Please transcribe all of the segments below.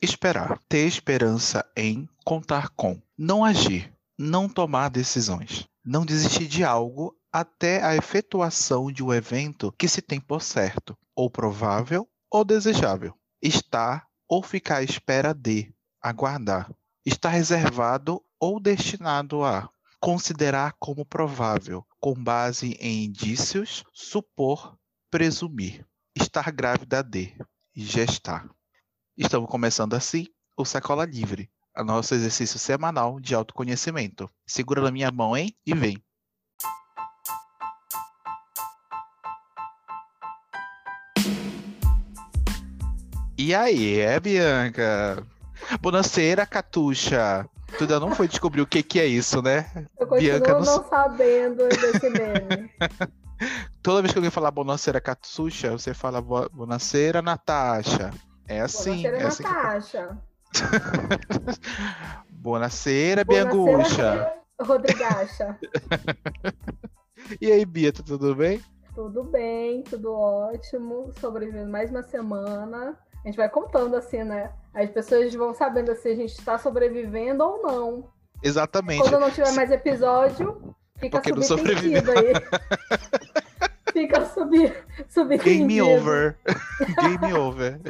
Esperar. Ter esperança em contar com. Não agir. Não tomar decisões. Não desistir de algo até a efetuação de um evento que se tem por certo, ou provável ou desejável. Estar ou ficar à espera de. Aguardar. Estar reservado ou destinado a. Considerar como provável, com base em indícios, supor, presumir. Estar grávida de. Gestar. Estamos começando assim o Sacola Livre, o nosso exercício semanal de autoconhecimento. Segura na minha mão, hein? E vem. E aí, é, Bianca? Bonaceira, Catuxa. Tu ainda não foi descobrir o que, que é isso, né? Eu continuo Bianca não não sabendo desse meme. Toda vez que alguém falar Bonaceira, Catuxa, você fala Bo- Bonaceira, Natasha. É assim. É assim que- Natasha. Bonaceira, Bonaceira Biangucha. Rodrigacha. E aí, Bia, tá tudo bem? Tudo bem, tudo ótimo. Sobrevivendo mais uma semana. A gente vai contando assim, né? As pessoas vão sabendo se a gente está sobrevivendo ou não. Exatamente. Quando não tiver mais episódio, fica Porque subentendido aí. fica sub, subentendido. Game over. Game over.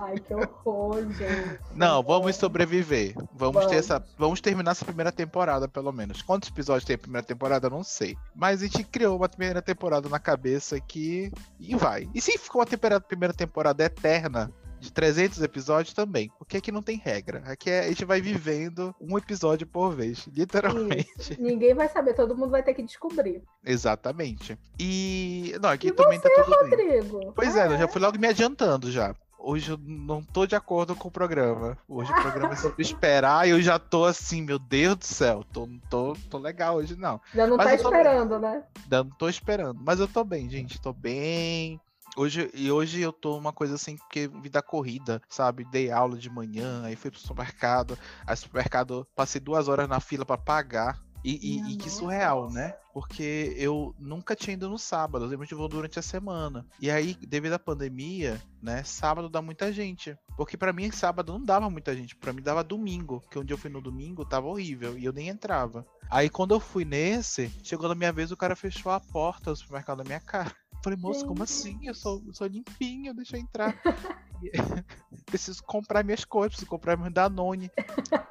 Ai, que horror, gente. Não, vamos sobreviver. Vamos, Vamos. ter essa. Vamos terminar essa primeira temporada, pelo menos. Quantos episódios tem a primeira temporada? Não sei. Mas a gente criou uma primeira temporada na cabeça aqui e vai. E se ficou uma primeira temporada eterna? De 300 episódios também, porque aqui não tem regra. Aqui é- a gente vai vivendo um episódio por vez, literalmente. Ninguém vai saber, todo mundo vai ter que descobrir. Exatamente. E. Não, aqui E também tá tudo bem. Rodrigo. Pois Ah, é, eu já fui logo me adiantando já. Hoje eu não tô de acordo com o programa. Hoje o programa é sobre esperar e eu já tô assim, meu Deus do céu. Tô, tô, tô legal hoje, não. Já não Mas tá esperando, né? Ainda Não tô esperando. Mas eu tô bem, gente. Tô bem. Hoje, e hoje eu tô uma coisa assim, porque vida corrida, sabe? Dei aula de manhã, aí fui pro supermercado. Aí supermercado, passei duas horas na fila pra pagar. E, e- e que surreal, né? Porque eu nunca tinha ido no sábado, eu sempre vou durante a semana. E aí, devido à pandemia, né? Sábado dá muita gente. Porque pra mim, sábado não dava muita gente. Pra mim dava domingo. Que onde eu fui no domingo tava horrível. E eu nem entrava. Aí quando eu fui nesse, chegou na minha vez, o cara fechou a porta do supermercado na minha cara. Eu Falei, moço, como assim? Eu sou, eu sou limpinho, deixa eu entrar. Preciso comprar minhas coisas, preciso comprar meus Danone.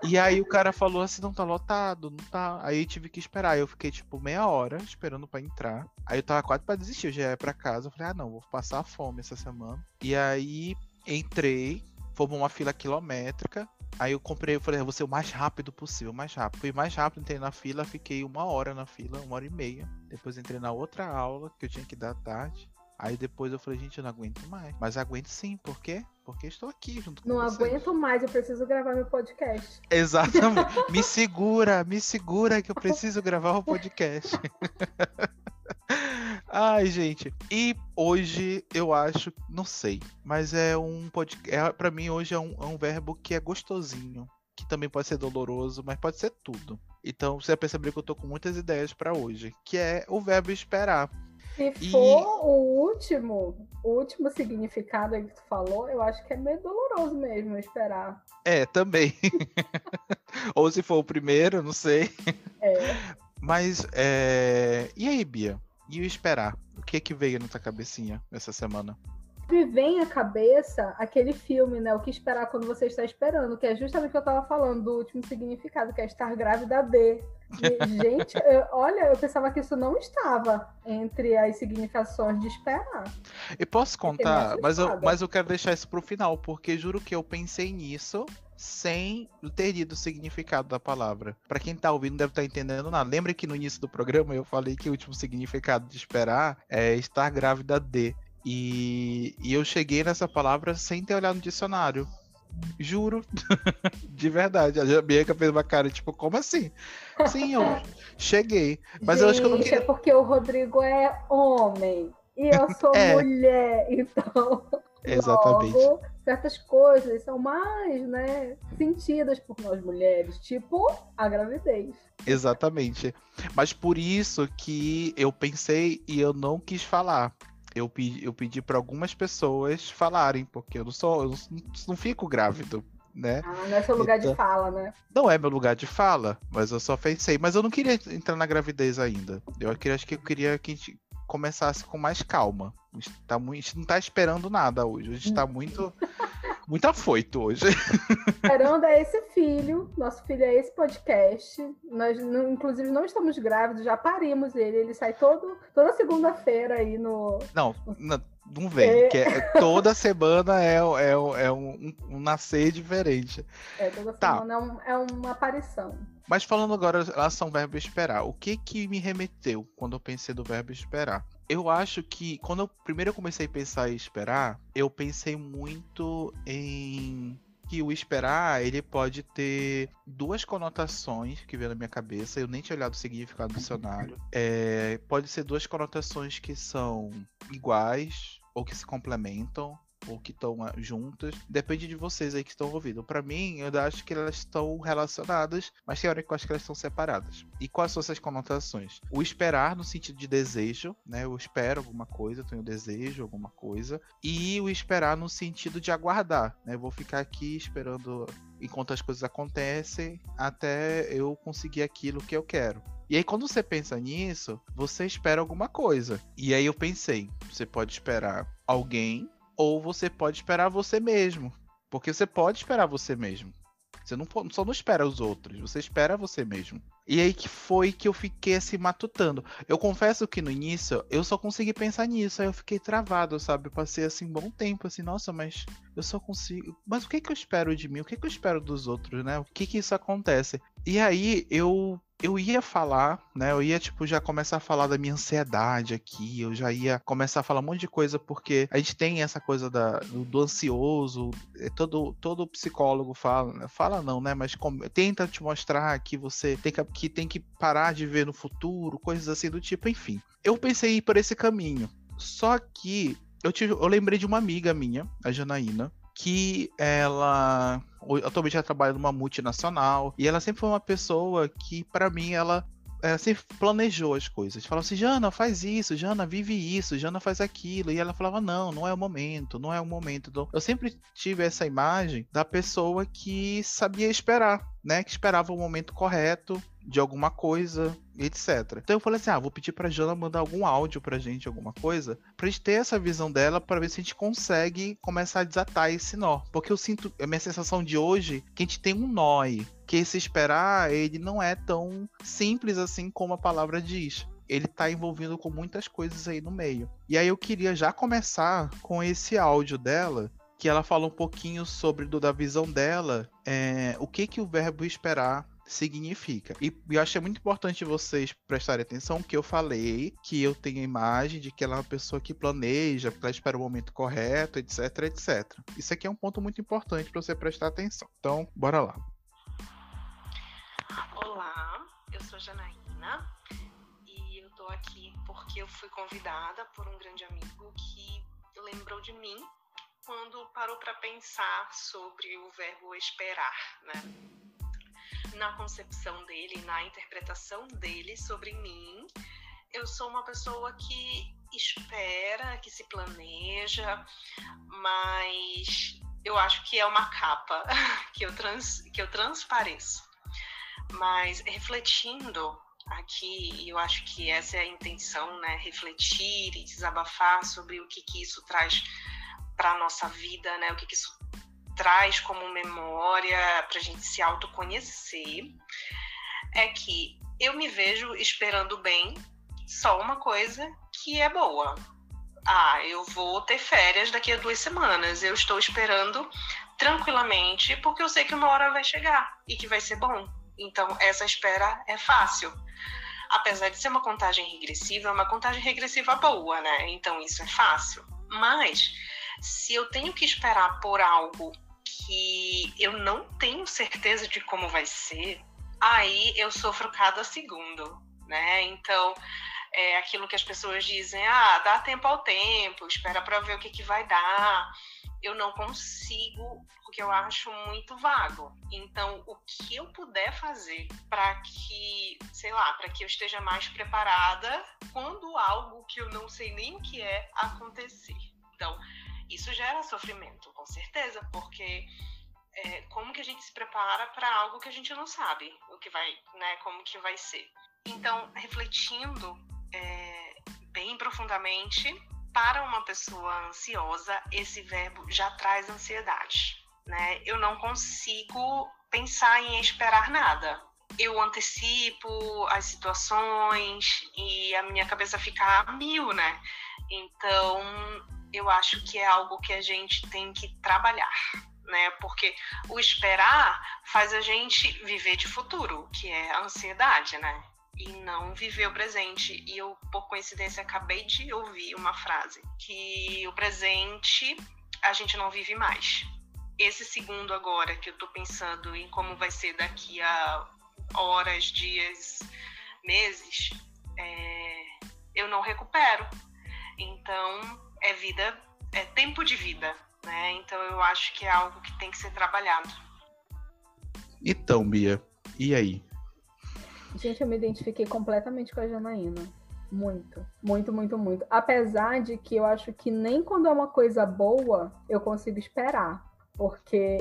E aí o cara falou assim, não tá lotado, não tá. Aí eu tive que esperar. Eu fiquei tipo meia hora esperando pra entrar. Aí eu tava quase pra desistir, eu já ia pra casa. Eu falei, ah não, vou passar fome essa semana. E aí entrei, fomos uma fila quilométrica. Aí eu comprei, eu falei, "Ah, vou ser o mais rápido possível, mais rápido. Fui mais rápido, entrei na fila, fiquei uma hora na fila, uma hora e meia. Depois entrei na outra aula que eu tinha que dar à tarde. Aí depois eu falei, gente, eu não aguento mais. Mas aguento sim, por quê? Porque estou aqui junto com Não vocês. aguento mais, eu preciso gravar meu podcast. Exatamente. me segura, me segura que eu preciso gravar o podcast. Ai, gente. E hoje eu acho, não sei, mas é um podcast. É, para mim hoje é um, é um verbo que é gostosinho, que também pode ser doloroso, mas pode ser tudo. Então você vai perceber que eu tô com muitas ideias para hoje, que é o verbo esperar. Se E- for o último, o último significado que tu falou, eu acho que é meio doloroso mesmo esperar. É, também. Ou se for o primeiro, não sei. É. Mas, é... e aí, Bia? E o esperar? O que é que veio na tua cabecinha essa semana? Me vem à cabeça aquele filme, né? O que esperar quando você está esperando, que é justamente o que eu tava falando do último significado, que é estar grávida de. E, gente, eu- olha, eu pensava que isso não estava entre as significações de esperar. Eu posso contar, mas eu, mas eu quero deixar isso pro final, porque juro que eu pensei nisso sem ter lido o significado da palavra. Pra quem tá ouvindo deve estar entendendo nada. Lembra que no início do programa eu falei que o último significado de esperar é estar grávida de. E, e eu cheguei nessa palavra sem ter olhado no dicionário. Juro. De verdade. A Bianca fez uma cara, tipo, como assim? Sim, eu cheguei. Mas eu acho que eu não Gente, queria. é porque o Rodrigo é homem e eu sou É. mulher, então Exatamente. logo certas coisas são mais, né, sentidas por nós mulheres, tipo a gravidez. Exatamente. Mas por isso que eu pensei e eu não quis falar. Eu pedi, eu pedi para algumas pessoas falarem, porque eu não sou, eu não, não fico grávido. né? Ah, não é seu lugar então, de fala, né? Não é meu lugar de fala, mas eu só pensei. Mas eu não queria entrar na gravidez ainda. Eu queria, acho que eu queria que a gente começasse com mais calma. A gente, tá muito, a gente não tá esperando nada hoje. A gente tá muito. muito afoito hoje. Esperando é esse filho, nosso filho é esse podcast. Nós, não, inclusive, não estamos grávidos, já parimos ele. Ele sai todo, toda segunda-feira aí no. Não, não, não vem. É... Que é, toda semana é, é, é um, um, nascer diferente. É, toda tá. semana é, um, é uma aparição. Mas falando agora em relação ao verbo esperar, o que que me remeteu quando eu pensei do verbo esperar? Eu acho que quando eu primeiro eu comecei a pensar em esperar, eu pensei muito em que o esperar ele pode ter duas conotações que vem na minha cabeça. Eu nem tinha olhado o significado do dicionário. É, pode ser duas conotações que são iguais ou que se complementam ou que estão ah, juntas. Depende de vocês aí que estão ouvindo. Para mim, eu acho que elas estão relacionadas, mas tem hora que eu acho que elas estão separadas. E quais são essas conotações? O esperar no sentido de desejo, né? Eu espero alguma coisa, tenho desejo alguma coisa. E o esperar no sentido de aguardar, né? Eu vou ficar aqui esperando enquanto as coisas acontecem até eu conseguir aquilo que eu quero. E aí, quando você pensa nisso, você espera alguma coisa. E aí eu pensei, você pode esperar alguém ou você pode esperar você mesmo. Porque você pode esperar você mesmo. Você não só não espera os outros, você espera você mesmo. E aí que foi que eu fiquei assim matutando. Eu confesso que no início eu só consegui pensar nisso, aí eu fiquei travado, sabe? Eu passei assim um bom tempo assim, nossa, mas eu só consigo. Mas o que que eu espero de mim? O que que eu espero dos outros, né? O que que isso acontece? E aí eu eu ia falar, né? Eu ia, tipo, já começar a falar da minha ansiedade aqui, eu já ia começar a falar um monte de coisa, porque a gente tem essa coisa da, do, do ansioso, é todo, todo psicólogo fala, né, fala não, né? Mas tenta te mostrar que você tem que, que tem que parar de ver no futuro, coisas assim do tipo, enfim. Eu pensei em ir por esse caminho. Só que eu, tive, eu lembrei de uma amiga minha, a Janaína, que ela atualmente ela trabalha numa multinacional e ela sempre foi uma pessoa que para mim ela ela sempre planejou as coisas. Falava assim, Jana, faz isso, Jana, vive isso, Jana faz aquilo. E ela falava, não, não é o momento, não é o momento. Então, eu sempre tive essa imagem da pessoa que sabia esperar, né? Que esperava o momento correto de alguma coisa, etc. Então eu falei assim: ah, vou pedir pra Jana mandar algum áudio pra gente, alguma coisa, pra gente ter essa visão dela, para ver se a gente consegue começar a desatar esse nó. Porque eu sinto, a minha sensação de hoje, que a gente tem um nó aí. Que esse esperar, ele não é tão simples assim como a palavra diz ele tá envolvido com muitas coisas aí no meio. E aí eu queria já começar com esse áudio dela, que ela fala um pouquinho sobre do, da visão dela, é, o que que o verbo esperar significa. E eu achei muito importante vocês prestarem atenção que eu falei que eu tenho a imagem de que ela é uma pessoa que planeja, que ela espera o momento correto, etc, etc. Isso aqui é um ponto muito importante para você prestar atenção. Então, bora lá. Olá, eu sou Janaína e eu tô aqui porque eu fui convidada por um grande amigo que lembrou de mim quando parou para pensar sobre o verbo esperar, né? Na concepção dele, na interpretação dele sobre mim, eu sou uma pessoa que espera, que se planeja, mas eu acho que é uma capa que eu, trans, que eu transpareço. Mas refletindo aqui, eu acho que essa é a intenção, né? Refletir e desabafar sobre o que, que isso traz para a nossa vida, né? O que, que isso traz como memória para a gente se autoconhecer é que eu me vejo esperando bem só uma coisa que é boa. Ah, eu vou ter férias daqui a duas semanas. Eu estou esperando tranquilamente porque eu sei que uma hora vai chegar e que vai ser bom. Então, essa espera é fácil. Apesar de ser uma contagem regressiva, é uma contagem regressiva boa, né? Então, isso é fácil. Mas, se eu tenho que esperar por algo que eu não tenho certeza de como vai ser, aí eu sofro cada segundo, né? Então, é aquilo que as pessoas dizem, ah, dá tempo ao tempo, espera para ver o que, que vai dar. Eu não consigo, porque eu acho muito vago. Então, o que eu puder fazer para que, sei lá, para que eu esteja mais preparada quando algo que eu não sei nem o que é acontecer. Então, isso gera sofrimento, com certeza, porque é, como que a gente se prepara para algo que a gente não sabe o que vai, né, como que vai ser. Então, refletindo é, bem profundamente, para uma pessoa ansiosa, esse verbo já traz ansiedade, né? Eu não consigo pensar em esperar nada. Eu antecipo as situações e a minha cabeça fica a mil, né? Então, eu acho que é algo que a gente tem que trabalhar, né? Porque o esperar faz a gente viver de futuro, que é a ansiedade, né? E não viver o presente. E eu, por coincidência, acabei de ouvir uma frase que o presente a gente não vive mais. Esse segundo agora que eu tô pensando em como vai ser daqui a horas, dias, meses, é, eu não recupero. Então, é vida, é tempo de vida, né? Então eu acho que é algo que tem que ser trabalhado. Então, Bia, e aí? Gente, eu me identifiquei completamente com a Janaína. Muito, muito, muito, muito. Apesar de que eu acho que nem quando é uma coisa boa eu consigo esperar. Porque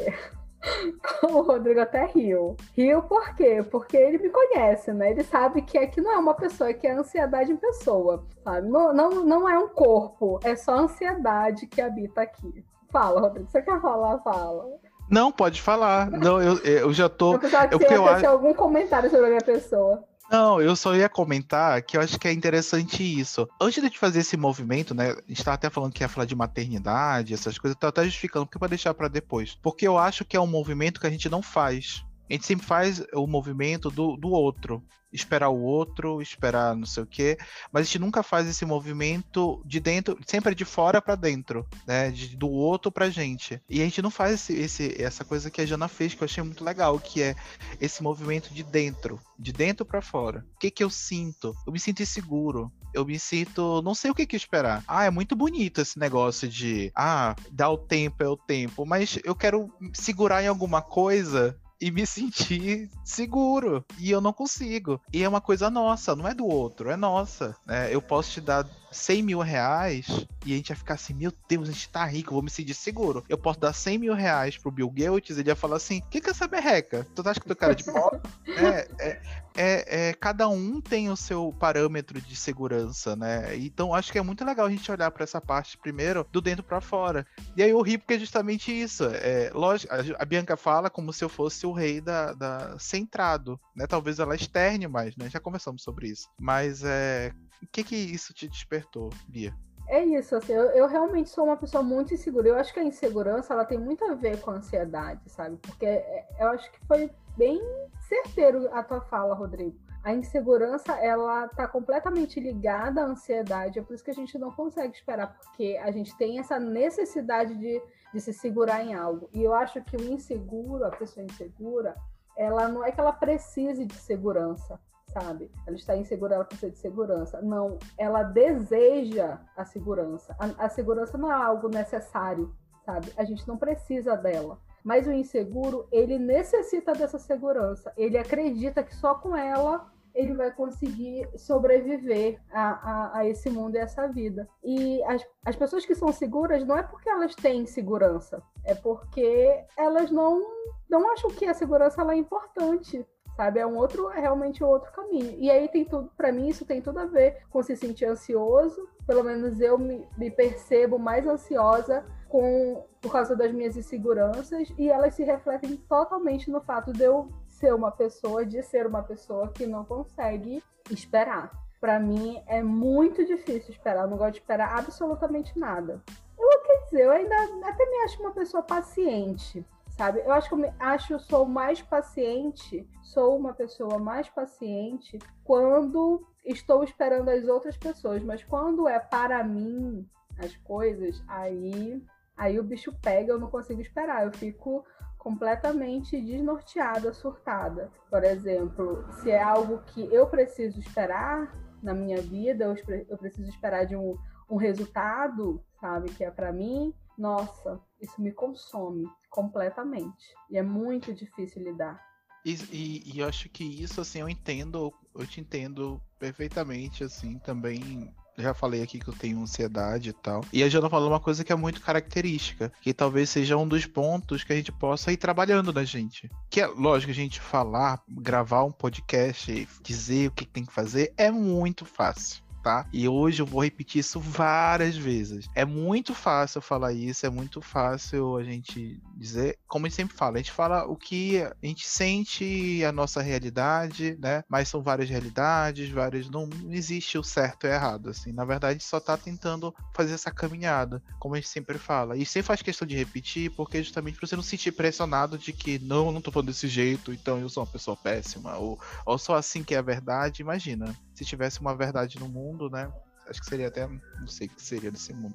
o Rodrigo até riu. Riu por quê? Porque ele me conhece, né? Ele sabe que aqui não é uma pessoa, que é ansiedade em pessoa, sabe? Não, não, não é um corpo, é só ansiedade que habita aqui. Fala, Rodrigo. Você quer falar? Fala. Não, pode falar. Não, eu, eu já tô. Eu pensava que eu, você ia algum comentário sobre a minha pessoa. Não, eu só ia comentar que eu acho que é interessante isso. Antes de fazer esse movimento, né? A gente tava até falando que ia falar de maternidade, essas coisas, tô até justificando, porque vai deixar para depois. Porque eu acho que é um movimento que a gente não faz. A gente sempre faz o movimento do, do outro. Esperar o outro, esperar não sei o quê. Mas a gente nunca faz esse movimento de dentro, sempre de fora para dentro, né? De, do outro pra gente. E a gente não faz esse, esse, essa coisa que a Jana fez, que eu achei muito legal, que é esse movimento de dentro, de dentro para fora. O que que eu sinto? Eu me sinto inseguro eu me sinto. Não sei o que, que esperar. Ah, é muito bonito esse negócio de. Ah, dá o tempo, é o tempo. Mas eu quero segurar em alguma coisa e me sentir seguro. E eu não consigo. E é uma coisa nossa, não é do outro, é nossa. É, eu posso te dar 100 mil reais e a gente vai ficar assim, meu Deus, a gente tá rico, vou me sentir seguro. Eu posso dar 100 mil reais pro Bill Gates e ele ia falar assim, o que que é essa berreca? Tu acha que tu cara de pobre? é, é, é, é, cada um tem o seu parâmetro de segurança, né? Então acho que é muito legal a gente olhar para essa parte primeiro do dentro para fora. E aí eu ri porque é justamente isso. É, lógico, a Bianca fala como se eu fosse o rei da, da centrado, né? Talvez ela externe mais, né? Já conversamos sobre isso. Mas é, o que que isso te despertou, Bia? É isso, assim, eu, eu, realmente sou uma pessoa muito insegura. Eu acho que a insegurança ela tem muito a ver com a ansiedade, sabe? Porque é, eu acho que foi bem certeiro a tua fala, Rodrigo. A insegurança, ela tá completamente ligada à ansiedade, é por isso que a gente não consegue esperar, porque a gente tem essa necessidade de, de se segurar em algo. E eu acho que o inseguro, a pessoa insegura, ela não é que ela precise de segurança, sabe? Ela está insegura, ela precisa de segurança. Não, ela deseja a segurança. A, a segurança não é algo necessário, sabe? A gente não precisa dela. Mas o inseguro, ele necessita dessa segurança. Ele acredita que só com ela ele vai conseguir sobreviver a, a, a, esse mundo e essa vida. E as, as pessoas que são seguras não é porque elas têm segurança, é porque elas não, não acham que a segurança é importante sabe? É um outro, é realmente um outro caminho. E aí tem tudo, para mim, isso tem tudo a ver com se sentir ansioso. Pelo menos eu me, me, percebo mais ansiosa com por causa das minhas inseguranças e elas se refletem totalmente no fato de eu ser uma pessoa, de ser uma pessoa que não consegue esperar. Para mim é muito difícil esperar, eu não gosto de esperar absolutamente nada. Eu quer dizer, eu ainda até me acho uma pessoa paciente, sabe? Eu acho que eu acho sou mais paciente, sou uma pessoa mais paciente quando estou esperando as outras pessoas, mas quando é para mim as coisas, aí aí o bicho pega, eu não consigo esperar, eu fico completamente desnorteada, surtada. Por exemplo, se é algo que eu preciso esperar na minha vida, eu, preciso esperar de um, um resultado, sabe, que é para mim, nossa, isso me consome completamente. E é muito difícil lidar. E, e, e, eu acho que isso, assim, eu entendo, eu te entendo perfeitamente, assim, também já falei aqui que eu tenho ansiedade e tal. E a Jana falou uma coisa que é muito característica, que talvez seja um dos pontos que a gente possa ir trabalhando na gente. Que é lógico, a gente falar, gravar um podcast, dizer o que tem que fazer é muito fácil tá? E hoje eu vou repetir isso várias vezes. É muito fácil falar isso, é muito fácil a gente dizer, como a gente sempre fala, a gente fala o que a gente sente, a nossa realidade, né? Mas são várias realidades, várias. Não, existe o certo e errado, assim. Na verdade, só tá tentando fazer essa caminhada, como a gente sempre fala. E sempre faz questão de repetir, porque justamente pra você não se sentir pressionado de que não, eu não tô falando desse jeito, então eu sou uma pessoa péssima, ou, ou só assim que é a verdade. Imagina, se tivesse uma verdade no mundo, né? Acho que seria até. Não sei o que seria desse mundo.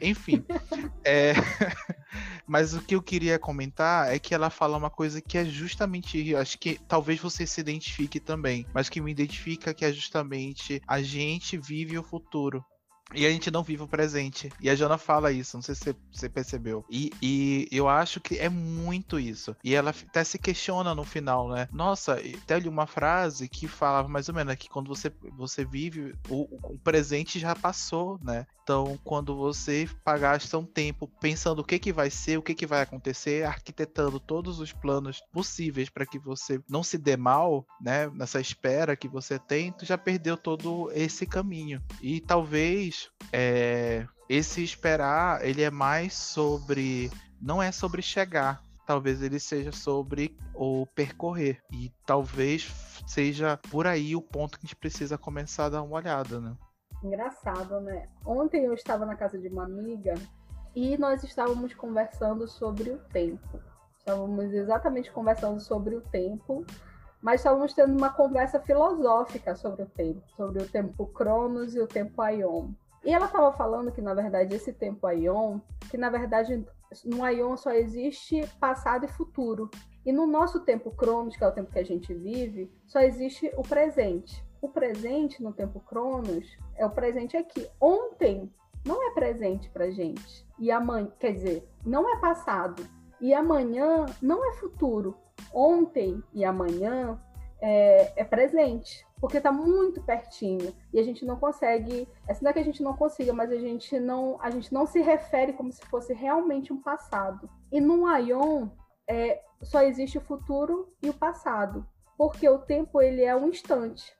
Enfim. é, mas o que eu queria comentar é que ela fala uma coisa que é justamente. Acho que talvez você se identifique também. Mas que me identifica que é justamente a gente vive o futuro. E a gente não vive o presente. E a Jana fala isso, não sei se você percebeu. E, e, eu acho que é muito isso. E ela até se questiona no final, né? Nossa, até li uma frase que falava mais ou menos que quando você, você vive, o, o presente já passou, né? Então, quando você gasta um tempo pensando o que, que vai ser, o que, que vai acontecer, arquitetando todos os planos possíveis para que você não se dê mal, né? Nessa espera que você tem, tu já perdeu todo esse caminho. E talvez é, esse esperar, ele é mais sobre. Não é sobre chegar, talvez ele seja sobre o percorrer. E talvez seja por aí o ponto que a gente precisa começar a dar uma olhada, né? Engraçado, né? Ontem eu estava na casa de uma amiga e nós estávamos conversando sobre o tempo. Estávamos exatamente conversando sobre o tempo, mas estávamos tendo uma conversa filosófica sobre o tempo, sobre o tempo Cronos e o tempo Aion. E ela estava falando que, na verdade, esse tempo Aion, que na verdade no Aion só existe passado e futuro. E no nosso tempo Cronos, que é o tempo que a gente vive, só existe o presente. O presente no tempo Cronos é o presente aqui. Ontem não é presente pra gente. E amanhã, quer dizer, não é passado. E amanhã não é futuro. Ontem e amanhã é, é presente. Porque tá muito pertinho. E a gente não consegue. É não é que a gente não consiga, mas a gente não, a gente não se refere como se fosse realmente um passado. E no Aion é, só existe o futuro e o passado. Porque o tempo ele é um instante.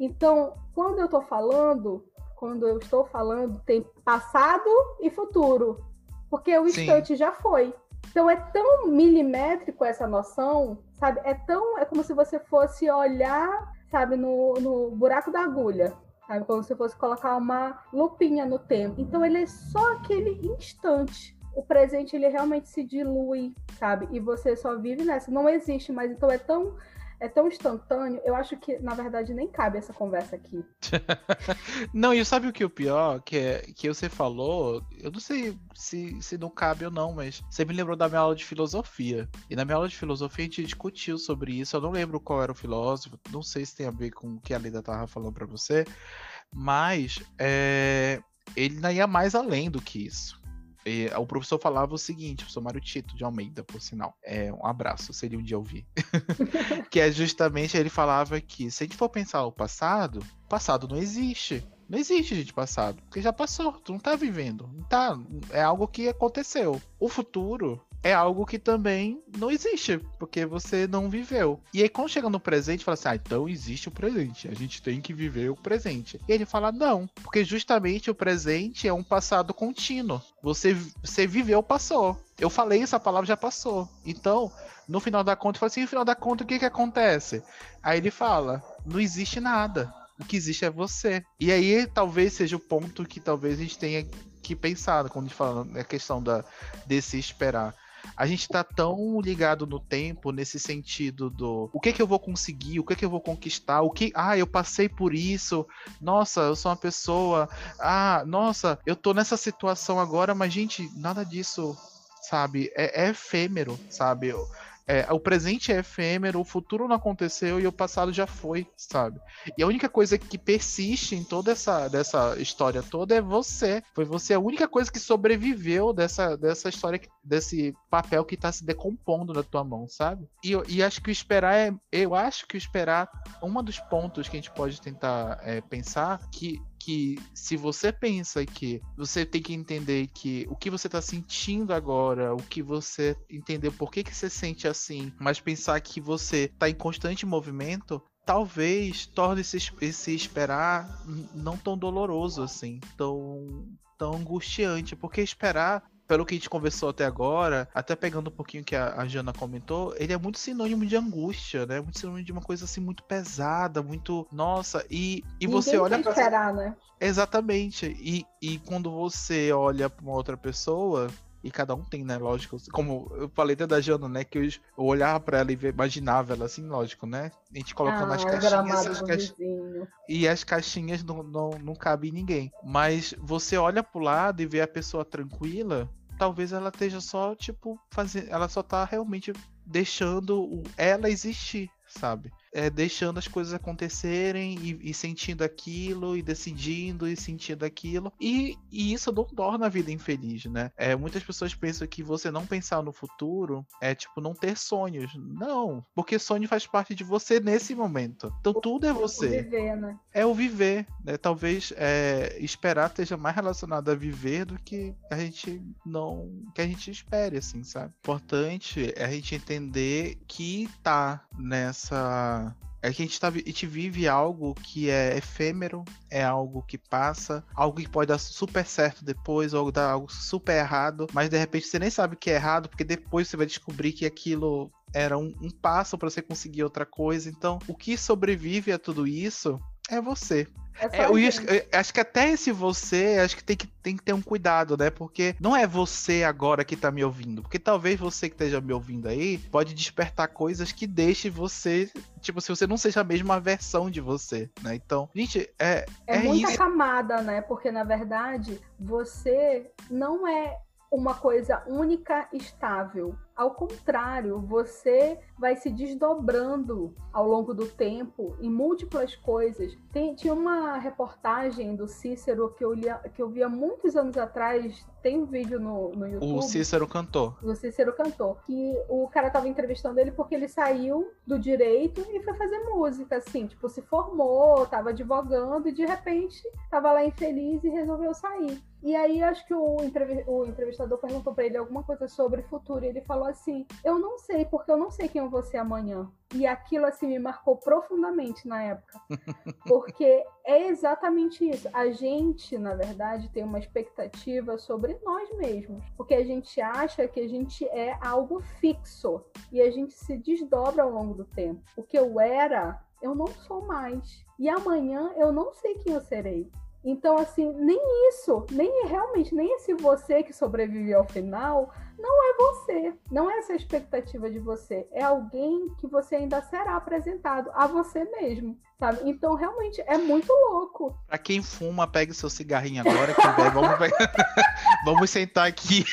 Então, quando eu estou falando, quando eu estou falando, tem passado e futuro, porque o Sim. instante já foi. Então é tão milimétrico essa noção, sabe? É tão, é como se você fosse olhar, sabe, no, no buraco da agulha, sabe? Como se fosse colocar uma lupinha no tempo. Então ele é só aquele instante. O presente ele realmente se dilui, sabe? E você só vive nessa. Não existe mais. Então é tão é tão instantâneo, eu acho que, na verdade, nem cabe essa conversa aqui. não, e sabe o que é o pior? Que, é, que você falou, eu não sei se, se não cabe ou não, mas você me lembrou da minha aula de filosofia. E na minha aula de filosofia a gente discutiu sobre isso. Eu não lembro qual era o filósofo, não sei se tem a ver com o que a Lida tava falando para você, mas é, ele ia mais além do que isso. E, o professor falava o seguinte, o professor Mário Tito de Almeida, por sinal. É, um abraço, se ele um dia ouvir. que é justamente, ele falava que se a gente for pensar o passado, o passado não existe. Não existe, gente, passado. Porque já passou. Tu não tá vivendo. Não tá. É algo que aconteceu. O futuro é algo que também não existe, porque você não viveu. E aí, quando chega no presente, fala assim: ah, então existe o presente, a gente tem que viver o presente. E ele fala: não, porque justamente o presente é um passado contínuo. Você, você viveu, passou. Eu falei, essa palavra já passou. Então, no final da conta, eu falo assim: no final da conta, o que que acontece? Aí ele fala: não existe nada. O que existe é você. E aí, talvez seja o ponto que talvez a gente tenha que pensar quando a gente fala na questão da, desse esperar a gente está tão ligado no tempo nesse sentido do o que que eu vou conseguir, o que que eu vou conquistar, o que, ah, eu passei por isso, nossa, eu sou uma pessoa, ah, nossa, eu tô nessa situação agora, mas gente, nada disso, sabe, é, é efêmero, sabe? É, o presente é efêmero, o futuro não aconteceu e o passado já foi, sabe? E a única coisa que persiste em toda essa dessa história toda é você. Foi você a única coisa que sobreviveu dessa, dessa história, desse papel que tá se decompondo na tua mão, sabe? E, e acho que o esperar é. Eu acho que o esperar, um dos pontos que a gente pode tentar é, pensar que que se você pensa que você tem que entender que o que você tá sentindo agora, o que você entender por que, que você sente assim, mas pensar que você tá em constante movimento, talvez torne esse, esse esperar não tão doloroso assim, tão, tão angustiante, porque esperar pelo que a gente conversou até agora, até pegando um pouquinho que a, a Jana comentou, ele é muito sinônimo de angústia, né? Muito sinônimo de uma coisa assim muito pesada, muito. Nossa, e, e você olha pra. Esperar, né? Exatamente. E, e quando você olha pra uma outra pessoa, e cada um tem, né? Lógico. Como eu falei até da Jana, né? Que eu, eu olhava pra ela e imaginava ela assim, lógico, né? A gente colocando ah, as caixinhas. As caix... E as caixinhas não, não, não cabe em ninguém. Mas você olha pro lado e vê a pessoa tranquila talvez ela esteja só, tipo, fazendo. Ela só tá realmente deixando ela existir, sabe? É, deixando as coisas acontecerem e, e, sentindo aquilo, e decidindo e sentindo aquilo. E, e, isso não torna a vida infeliz, né? É, muitas pessoas pensam que você não pensar no futuro é tipo não ter sonhos. Não, porque sonho faz parte de você nesse momento. Então tudo é você. O viver, né? É o viver, né? Talvez é, esperar esteja mais relacionado a viver do que a gente não que a gente espere, assim, sabe? Importante é a gente entender que tá nessa é que a gente, tá, a gente vive algo que é efêmero, é algo que passa, algo que pode dar super certo depois, ou dar algo super errado, mas de repente você nem sabe que é errado, porque depois você vai descobrir que aquilo era um, um passo para você conseguir outra coisa. Então, o que sobrevive a tudo isso é você. É, eu, acho, que até esse você, acho que tem, que tem que ter um cuidado, né? Porque não é você agora que tá me ouvindo. Porque talvez você que esteja me ouvindo aí pode despertar coisas que deixe você. Tipo, se você não seja a mesma versão de você, né? Então, gente, é. É, é muita isso. camada, né? Porque na verdade, você não é uma coisa única, estável. Ao contrário, você vai se desdobrando ao longo do tempo em múltiplas coisas. Tem, tinha uma reportagem do Cícero que eu, lia, que eu via muitos anos atrás. Tem um vídeo no, no YouTube. O Cícero cantou. O Cícero cantou. Que o cara tava entrevistando ele porque ele saiu do direito e foi fazer música, assim. Tipo, se formou, tava advogando e de repente tava lá infeliz e resolveu sair. E aí acho que o, entrevistador perguntou para ele alguma coisa sobre futuro e ele falou assim: Eu não sei, porque eu não sei quem eu vou ser amanhã. E aquilo assim me marcou profundamente na época. Porque é exatamente isso. A gente, na verdade, tem uma expectativa sobre nós mesmos. Porque a gente acha que a gente é algo fixo. E a gente se desdobra ao longo do tempo. O que eu era, eu não sou mais. E amanhã eu não sei quem eu serei. Então, assim, nem isso, nem realmente, nem esse você que sobrevive ao final, não é você. Não é essa expectativa de você. É alguém que você ainda será apresentado a você mesmo, sabe? Então, realmente, é muito louco. Pra quem fuma, pegue seu cigarrinho agora, que vamos, vamos sentar aqui.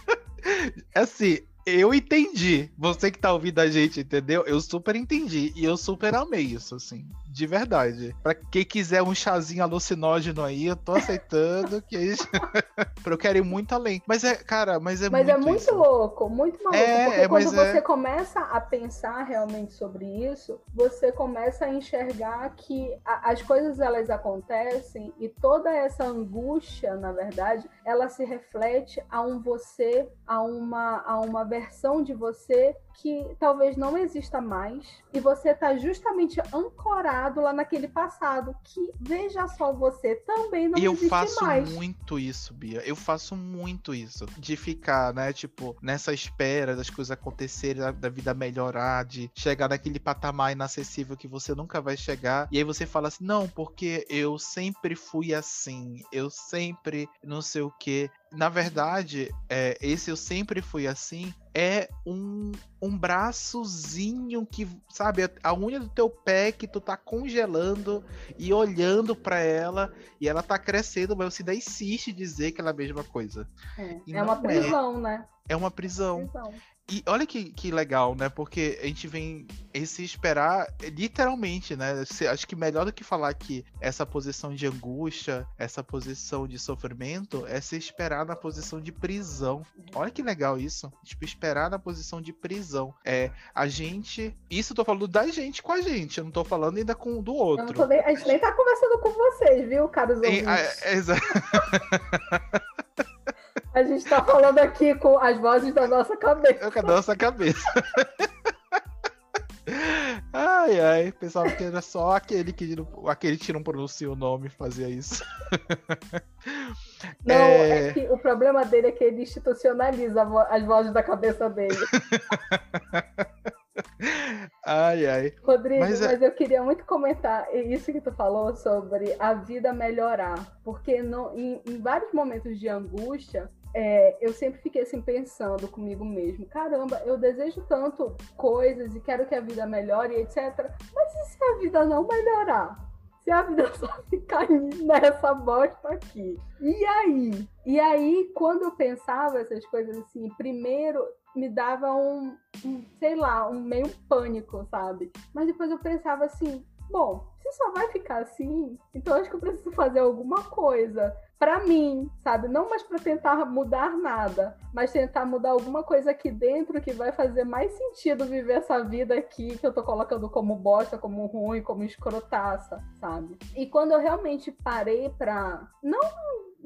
assim, eu entendi. Você que tá ouvindo a gente, entendeu? Eu super entendi. E eu super amei isso, assim de verdade. Pra quem quiser um chazinho alucinógeno aí, eu tô aceitando que isso. eu quero ir muito além. Mas é, cara, mas é mas muito. Mas é muito isso. louco, muito maluco. É, porque é, quando você é... começa a pensar realmente sobre isso, você começa a enxergar que a, as coisas elas acontecem e toda essa angústia, na verdade, ela se reflete a um você, a uma, a uma versão de você que talvez não exista mais e você está justamente ancorado lá naquele passado que veja só você também não e existe mais. eu faço muito isso, Bia. Eu faço muito isso de ficar, né, tipo, nessa espera das coisas acontecerem, da, da vida melhorar, de chegar naquele patamar inacessível que você nunca vai chegar. E aí você fala assim: "Não, porque eu sempre fui assim, eu sempre não sei o que" na verdade, é, esse eu sempre fui assim, é um, um braçozinho que, sabe, a unha do teu pé que tu tá congelando e olhando para ela e ela tá crescendo, mas você ainda insiste em dizer que ela é a mesma coisa. É, é uma prisão, é, né? É uma prisão. prisão. E olha que, que legal, né? Porque a gente vem. esse esperar, literalmente, né? Acho que melhor do que falar que essa posição de angústia, essa posição de sofrimento, é se esperar na posição de prisão. Olha que legal isso. Tipo, esperar na posição de prisão. É, a gente. Isso eu tô falando da gente com a gente, eu não tô falando ainda com do outro. Nem, a gente nem tá conversando com vocês, viu, caros ouvintes? É, é, A gente tá falando aqui com as vozes da nossa cabeça. Da nossa cabeça. Ai, ai, pensava que era só aquele que, aquele que não pronuncia o nome fazia isso. Não, é... é que o problema dele é que ele institucionaliza as vozes da cabeça dele. Ai, ai. Rodrigo, mas, é... mas, eu queria muito comentar isso que tu falou sobre a vida melhorar. Porque no, em, em vários momentos de angústia, é, eu sempre fiquei assim pensando comigo mesmo, caramba, eu desejo tanto coisas e quero que a vida melhore, etc. Mas e se a vida não melhorar? Se a vida só ficar nessa bosta aqui? E aí? E aí, quando eu pensava essas coisas assim, primeiro me dava um, um sei lá, um meio pânico, sabe? Mas depois eu pensava assim, bom, se só vai ficar assim, então acho que eu preciso fazer alguma coisa para mim, sabe? Não mais para tentar mudar nada, mas tentar mudar alguma coisa aqui dentro que vai fazer mais sentido viver essa vida aqui que eu tô colocando como bosta, como ruim, como escrotaça, sabe? E quando eu realmente parei pra não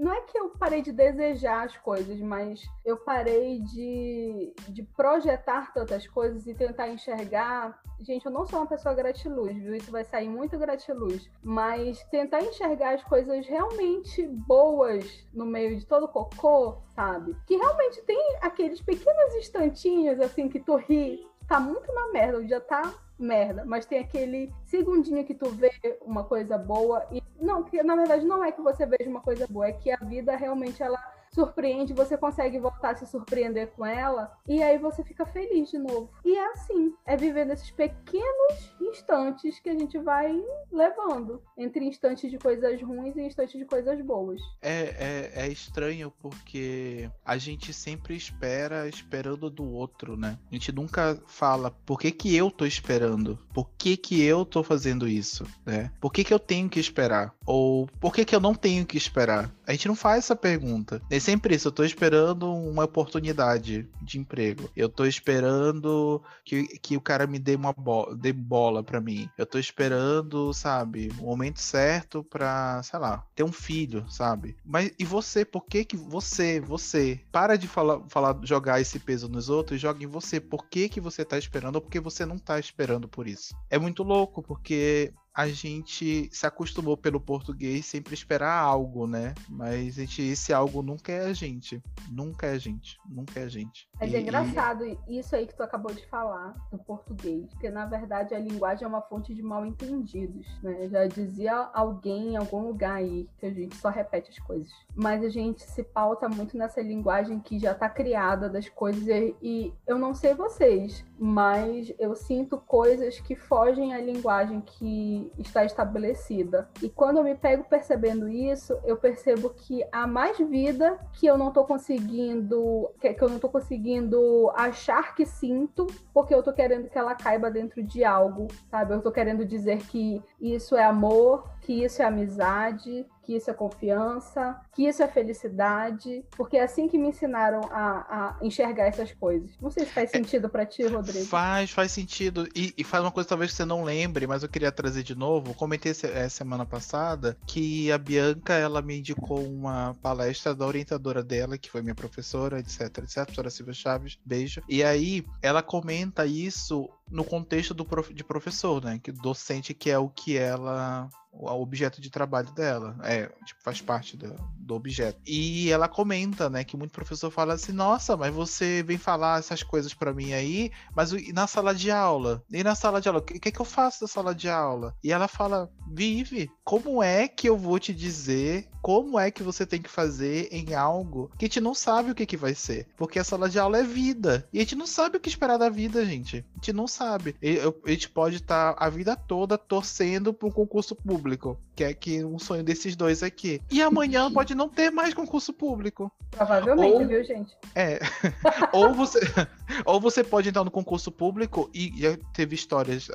não é que eu parei de desejar as coisas, mas eu parei de, de projetar tantas coisas e tentar enxergar. Gente, eu não sou uma pessoa gratiluz, viu? Isso vai sair muito gratiluz. Mas tentar enxergar as coisas realmente boas no meio de todo o cocô, sabe? Que realmente tem aqueles pequenos instantinhos, assim, que tu ri, tá muito na merda, o dia tá merda, mas tem aquele segundinho que tu vê uma coisa boa e não, que na verdade não é que você veja uma coisa boa, é que a vida realmente ela surpreende, você consegue voltar a se surpreender com ela, e aí você fica feliz de novo. E é assim, é vivendo esses pequenos instantes que a gente vai levando, entre instantes de coisas ruins e instantes de coisas boas. É, é, é estranho porque a gente sempre espera esperando do outro, né? A gente nunca fala por que, que eu tô esperando, por que, que eu tô fazendo isso, né? Por que, que eu tenho que esperar? Ou por que, que eu não tenho que esperar? A gente não faz essa pergunta. É sempre isso, eu tô esperando uma oportunidade de emprego. Eu tô esperando que, que o cara me dê uma bola, dê bola para mim. Eu tô esperando, sabe, o momento certo pra, sei lá, ter um filho, sabe? Mas e você, por que que você, você, para de falar, falar jogar esse peso nos outros, joga em você. Por que que você tá esperando ou porque você não tá esperando por isso? É muito louco, porque a gente se acostumou pelo português sempre esperar algo, né? Mas gente, esse algo nunca é a gente. Nunca é a gente. Nunca é a gente. Mas é e, é engraçado e... isso aí que tu acabou de falar do português. Porque, na verdade, a linguagem é uma fonte de mal entendidos, né? Já dizia alguém em algum lugar aí que a gente só repete as coisas. Mas a gente se pauta muito nessa linguagem que já tá criada das coisas. E, e eu não sei vocês, mas eu sinto coisas que fogem à linguagem que está estabelecida. E quando eu me pego percebendo isso, eu percebo que há mais vida que eu não estou conseguindo, que, eu não estou conseguindo achar que sinto, porque eu estou querendo que ela caiba dentro de algo, sabe? Eu estou querendo dizer que isso é amor, que isso é amizade, que isso é confiança, que isso é felicidade, porque é assim que me ensinaram a, a enxergar essas coisas. Não sei se faz é, sentido é, para ti, Rodrigo. Faz, faz sentido. E, e, faz uma coisa talvez que você não lembre, mas eu queria trazer de novo. Comentei é, semana passada que a Bianca ela me indicou uma palestra da orientadora dela, que foi minha professora, etc, etc, professora Silvia Chaves, beijo. E aí ela comenta isso no contexto do prof, de professor, né? Que docente que é o que ela o objeto de trabalho dela, é, tipo, faz parte do, do objeto. E ela comenta, né, que muito professor fala assim: "Nossa, mas você vem falar essas coisas para mim aí, mas e na sala de aula? E na sala de aula, o que, é que eu faço na sala de aula?" E ela fala: "Vive. Como é que eu vou te dizer como é que você tem que fazer em algo que a gente não sabe o que, que vai ser. Porque a sala de aula é vida. E a gente não sabe o que esperar da vida, gente. A gente não sabe. E, a gente pode estar tá a vida toda torcendo para um concurso público. Que é que um sonho desses dois aqui. E amanhã pode não ter mais concurso público. Provavelmente, Ou, viu, gente? É. Ou você. Ou você pode entrar no concurso público e já teve histórias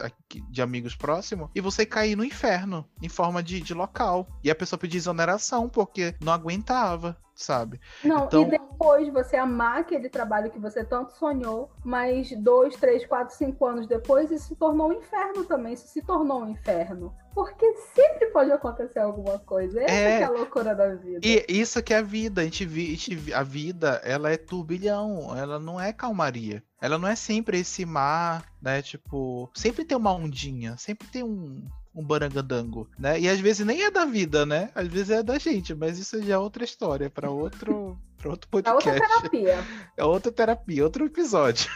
de amigos próximos e você cair no inferno em forma de, de local. E a pessoa pedir exoneração porque não aguentava sabe? Não, então... e depois você amar aquele trabalho que você tanto sonhou, mas dois, três, quatro, cinco anos depois, isso se tornou um inferno também, isso se tornou um inferno. Porque sempre pode acontecer alguma coisa. Essa é, é a loucura da vida. E isso que é a vida. A gente, vi, a vida, ela é turbilhão, ela não é calmaria. Ela não é sempre esse mar, né? Tipo, sempre tem uma ondinha, sempre tem um, um barangadango, né? E às vezes nem é da vida, né? Às vezes é da gente, mas isso já é outra história, para outro, pra outro podcast. É outra terapia. É outra terapia, outro episódio.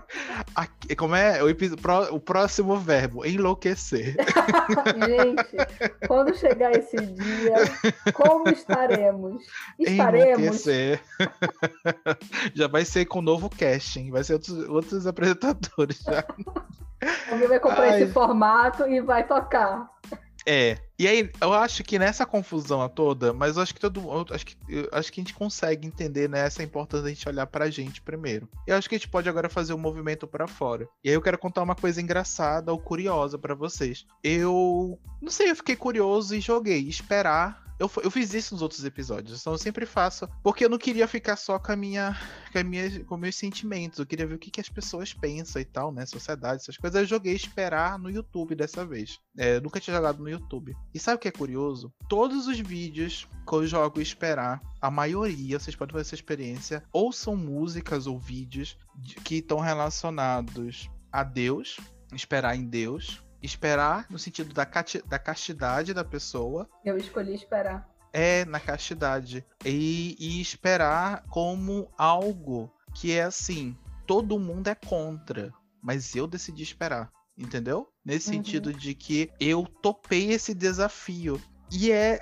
Aqui, como é o, o próximo verbo? Enlouquecer. gente, quando chegar esse dia, como estaremos? Estaremos. Enlouquecer. já vai ser com novo casting, vai ser outros, outros apresentadores já. Alguém vai comprar Ai. esse formato e vai tocar. É. E aí, eu acho que nessa confusão toda, mas eu acho que todo mundo. Acho que, acho que a gente consegue entender, né? Essa importância da gente olhar pra gente primeiro. Eu acho que a gente pode agora fazer o um movimento para fora. E aí eu quero contar uma coisa engraçada ou curiosa para vocês. Eu. Não sei, eu fiquei curioso e joguei. Esperar eu, eu fiz isso nos outros episódios, então eu sempre faço. Porque eu não queria ficar só com a minha. com, a minha, com meus sentimentos. Eu queria ver o que, que as pessoas pensam e tal, né? Sociedade, essas coisas. Eu joguei esperar no YouTube dessa vez. É, nunca tinha jogado no YouTube. E sabe o que é curioso? Todos os vídeos que eu jogo esperar, a maioria, vocês podem fazer essa experiência, ou são músicas ou vídeos que estão relacionados a Deus, esperar em Deus, esperar no sentido da, da castidade da pessoa. Eu escolhi esperar. É, na castidade. E, e esperar como algo que é assim: todo mundo é contra, mas eu decidi esperar. Entendeu? Nesse uhum. sentido de que eu topei esse desafio. E é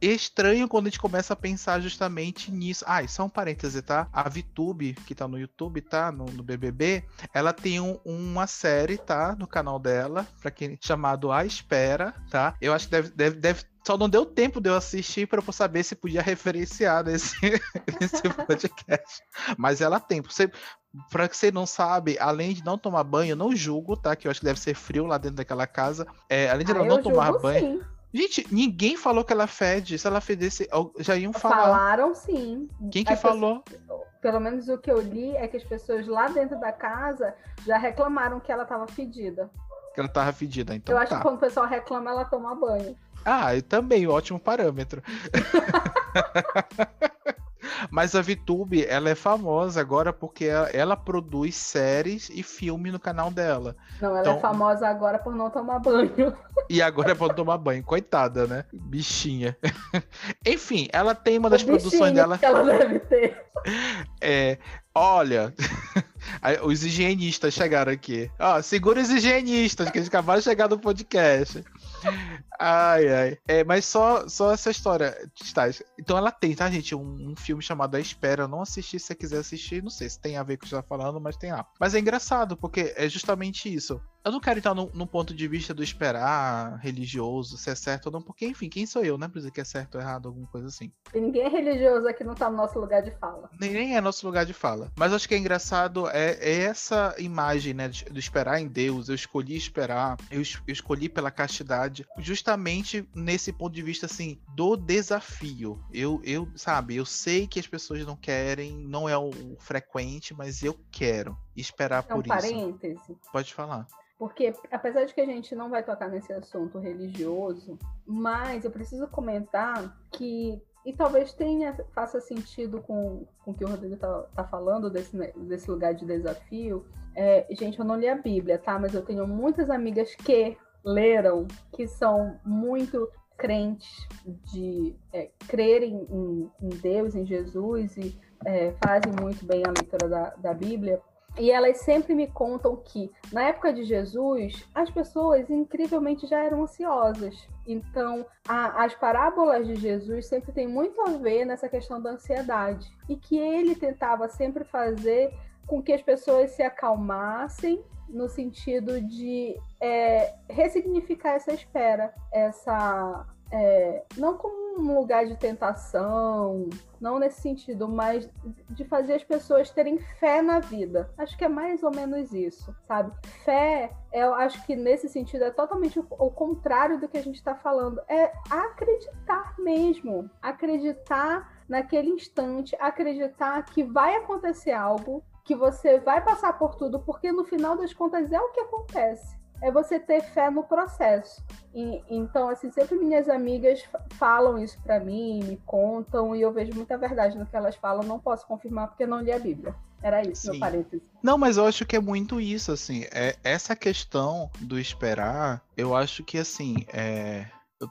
estranho quando a gente começa a pensar justamente nisso. Ah, e só um parêntese, tá? A VTube, que tá no YouTube, tá? No, no BBB, ela tem um, uma série, tá? No canal dela, pra quem chamado A Espera, tá? Eu acho que deve, deve, deve só não deu tempo de eu assistir para eu saber se podia referenciar nesse, nesse podcast. Mas ela tem. Você, pra que você não sabe, além de não tomar banho, eu não julgo, tá? Que eu acho que deve ser frio lá dentro daquela casa. É, além de ah, ela não tomar banho. Sim. Gente, ninguém falou que ela fede. Se ela fedesse, já iam falar. Falaram sim. Quem que falou? pelo menos o que eu li é que as pessoas lá dentro da casa já reclamaram que ela estava fedida. Que ela estava fedida, então. Eu acho tá. que quando o pessoal reclama, ela toma banho. Ah, eu também, ótimo parâmetro. Mas a VTube, ela é famosa agora porque ela, ela, produz séries e filme no canal dela. Não, ela é então... é famosa agora por não tomar banho. E agora é por tomar banho. Coitada, né? Bichinha. Enfim, ela tem uma das o produções dela. Que ela deve ter. É, olha, os higienistas chegaram aqui. Ó, segura os higienistas, que eles acabaram de chegar no podcast. Ai, ai. É, mas só, só essa história. Tá, então ela tem, tá, gente? Um, um, filme chamado A Espera. Eu não assisti, se você quiser assistir. Não sei se tem a ver com o que você tá falando, mas tem lá. Mas é engraçado, porque é justamente isso. Eu não quero entrar no, no, ponto de vista do esperar religioso, se é certo ou não, porque, enfim, quem sou eu, né? Pra dizer que é certo ou errado, alguma coisa assim. E ninguém é religioso aqui, não tá no nosso lugar de fala. Nem é nosso lugar de fala. Mas acho que é engraçado é, é essa imagem, né? Do esperar em Deus. Eu escolhi esperar, eu, eu escolhi pela castidade, justamente nesse ponto de vista, assim, do desafio. Eu, eu, sabe, eu sei que as pessoas não querem, não é o frequente, mas eu quero esperar um por parêntese. isso. Pode falar. Porque, apesar de que a gente não vai tocar nesse assunto religioso, mas eu preciso comentar que, e talvez tenha, faça sentido com, com o que o Rodrigo tá, tá falando desse, né, desse lugar de desafio. É, gente, eu não li a Bíblia, tá? Mas eu tenho muitas amigas que leram, que são muito crentes de é, crerem em, em, Deus, em Jesus, e é, fazem muito bem a leitura da, da Bíblia. E elas sempre me contam que, na época de Jesus, as pessoas incrivelmente já eram ansiosas. Então, a, as parábolas de Jesus sempre têm muito a ver nessa questão da ansiedade. E que ele tentava sempre fazer com que as pessoas se acalmassem no sentido de é, ressignificar essa espera, essa é, não como num lugar de tentação, não nesse sentido, mas de fazer as pessoas terem fé na vida. Acho que é mais ou menos isso, sabe? Fé, eu acho que nesse sentido é totalmente o, o contrário do que a gente está falando. É acreditar mesmo. Acreditar naquele instante, acreditar que vai acontecer algo, que você vai passar por tudo, porque no final das contas é o que acontece é você ter fé no processo. E, então, assim, sempre minhas amigas falam isso para mim, me contam, e eu vejo muita verdade no que elas falam. Não posso confirmar porque não li a Bíblia. Era isso, Sim. meu parênteses. Não, mas eu acho que é muito isso, assim. É, essa questão do esperar, eu acho que, assim, é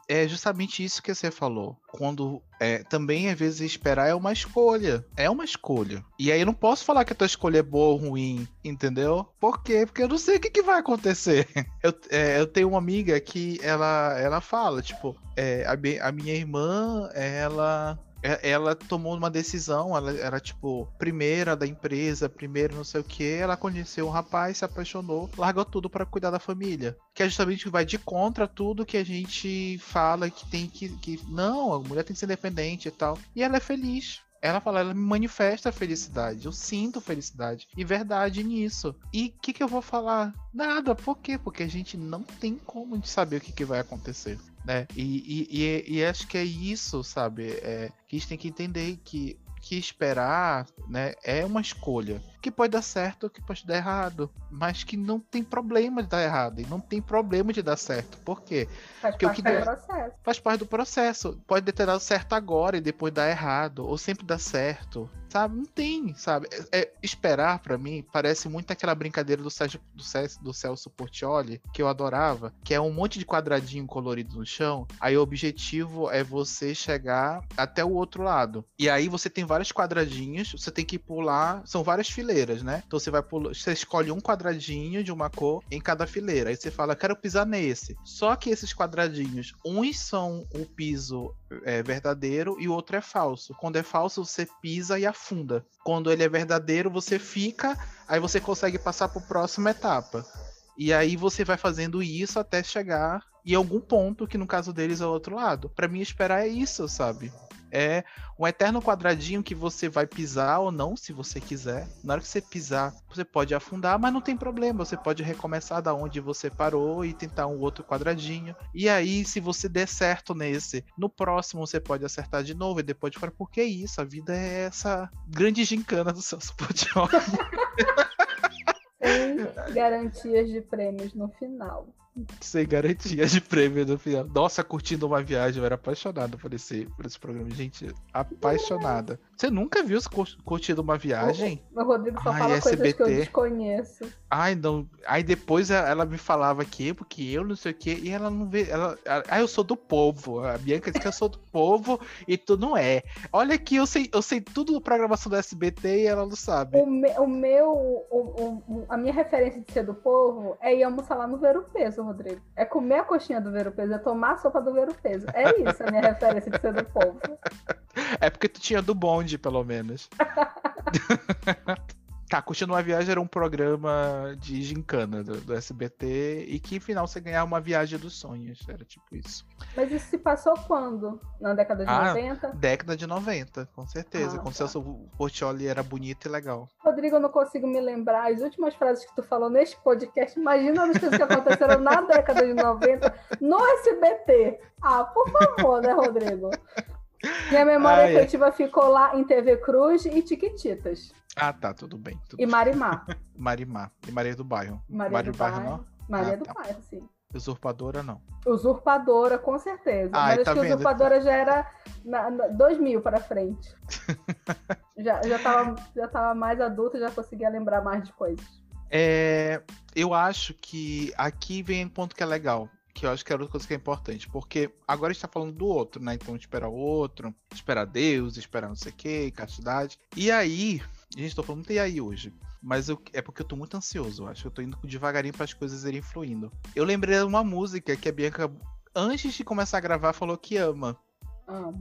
é justamente isso que você falou. Quando é, também às vezes esperar é uma escolha. É uma escolha. E aí eu não posso falar que a tua escolha é boa ou ruim, entendeu? Por quê? Porque eu não sei o que, que vai acontecer. Eu, é, eu tenho uma amiga que ela, ela fala, tipo, é, a, a minha irmã, ela ela tomou uma decisão, ela era tipo primeira da empresa, primeiro não sei o que, ela conheceu um rapaz, se apaixonou, largou tudo para cuidar da família, que é justamente vai de contra tudo que a gente fala que tem que, que não, a mulher tem que ser independente e tal. E ela é feliz. Ela fala, ela me manifesta felicidade. Eu sinto felicidade e verdade nisso. E o que, que eu vou falar? Nada. Por quê? Porque a gente não tem como saber o que, que vai acontecer né? E, e, e, e, acho que é isso, sabe? É, que a gente tem que entender que que esperar, né, é uma escolha. Que pode dar certo, que pode dar errado, mas que não tem problema de dar errado e não tem problema de dar certo. Por quê? Faz Porque parte o que do processo. Faz parte do processo. Pode ter dado certo agora e depois dar errado, ou sempre dar certo. Sabe? Não tem, sabe? É, é esperar para mim parece muito aquela brincadeira do, Sérgio, do, Celso, do Celso Portioli, que eu adorava, que é um monte de quadradinho colorido no chão. Aí o objetivo é você chegar até o outro lado. E aí você tem vários quadradinhos, você tem que pular, são várias fileiras, né? Então você vai pular, você escolhe um quadradinho de uma cor em cada fileira. Aí você fala, quero pisar nesse. Só que esses quadradinhos, uns são o piso é, verdadeiro e o outro é falso. Quando é falso, você pisa e afunda. Quando ele é verdadeiro, você fica, aí você consegue passar para a próxima etapa. E aí você vai fazendo isso até chegar em algum ponto, que no caso deles é o outro lado. Para mim, esperar é isso, sabe? É um eterno quadradinho que você vai pisar ou não, se você quiser. Na hora que você pisar, você pode afundar, mas não tem problema. Você pode recomeçar da onde você parou e tentar um outro quadradinho. E aí, se você der certo nesse, no próximo você pode acertar de novo e depois de fora. Porque é isso, a vida é essa grande gincana do Portioli. Sem garantias de prêmios no final sem garantia de prêmio no final. Nossa, curtindo uma viagem, eu era apaixonado por esse, por esse programa. Gente, apaixonada. Você nunca viu curtindo uma viagem? O, Rodrigo só Ai, fala SBT. coisas que eu desconheço. Ai, não. Aí depois ela me falava que, porque eu não sei o que, e ela não vê. Ela, ah, eu sou do povo. A Bianca diz que eu sou do povo e tu não é. Olha aqui, eu sei, eu sei tudo da programação do SBT e ela não sabe. O, me, o meu. O, o, a minha referência de ser do povo é ir almoçar lá no Ver o Peso, Rodrigo. É comer a coxinha do Ver o Peso, é tomar a sopa do Ver o Peso. É isso a minha referência de ser do povo. É porque tu tinha do bonde, pelo menos. Tá, Curtindo uma Viagem era um programa de gincana do, do, SBT e que, final, você ganhava uma viagem dos sonhos. Era tipo isso. Mas isso se passou quando? Na década de ah, 90? Década de 90, com certeza. Ah, quando tá. Celso Portioli era bonito e legal. Rodrigo, eu não consigo me lembrar as últimas frases que tu falou neste podcast. Imagina as coisas que aconteceram na década de 90 no SBT. Ah, por favor, né, Rodrigo? Minha memória ah, afetiva é. ficou lá em TV Cruz e Tiquititas. Ah, tá, tudo bem. Tudo e Marimar. Marimar. E Maria do Bairro. Maria, Maria do, Bairro, não? Maria ah, do tá. Bairro, sim. Usurpadora, não. Usurpadora, com certeza. Ah, Mas tá acho que vendo? Usurpadora já era na, na, 2000 para frente. já, já, tava, já tava mais adulta, já conseguia lembrar mais de coisas. É, eu acho que aqui vem um ponto que é legal que eu acho que é outra coisa que é importante, porque agora a gente tá falando do outro, né? Então esperar o outro, esperar Deus, esperar não sei o que, castidade. E aí, gente tá falando muito e aí hoje. Mas eu, é porque eu tô muito ansioso, eu acho. Eu tô indo devagarinho para as coisas irem fluindo. Eu lembrei de uma música que a Bianca, antes de começar a gravar, falou que ama.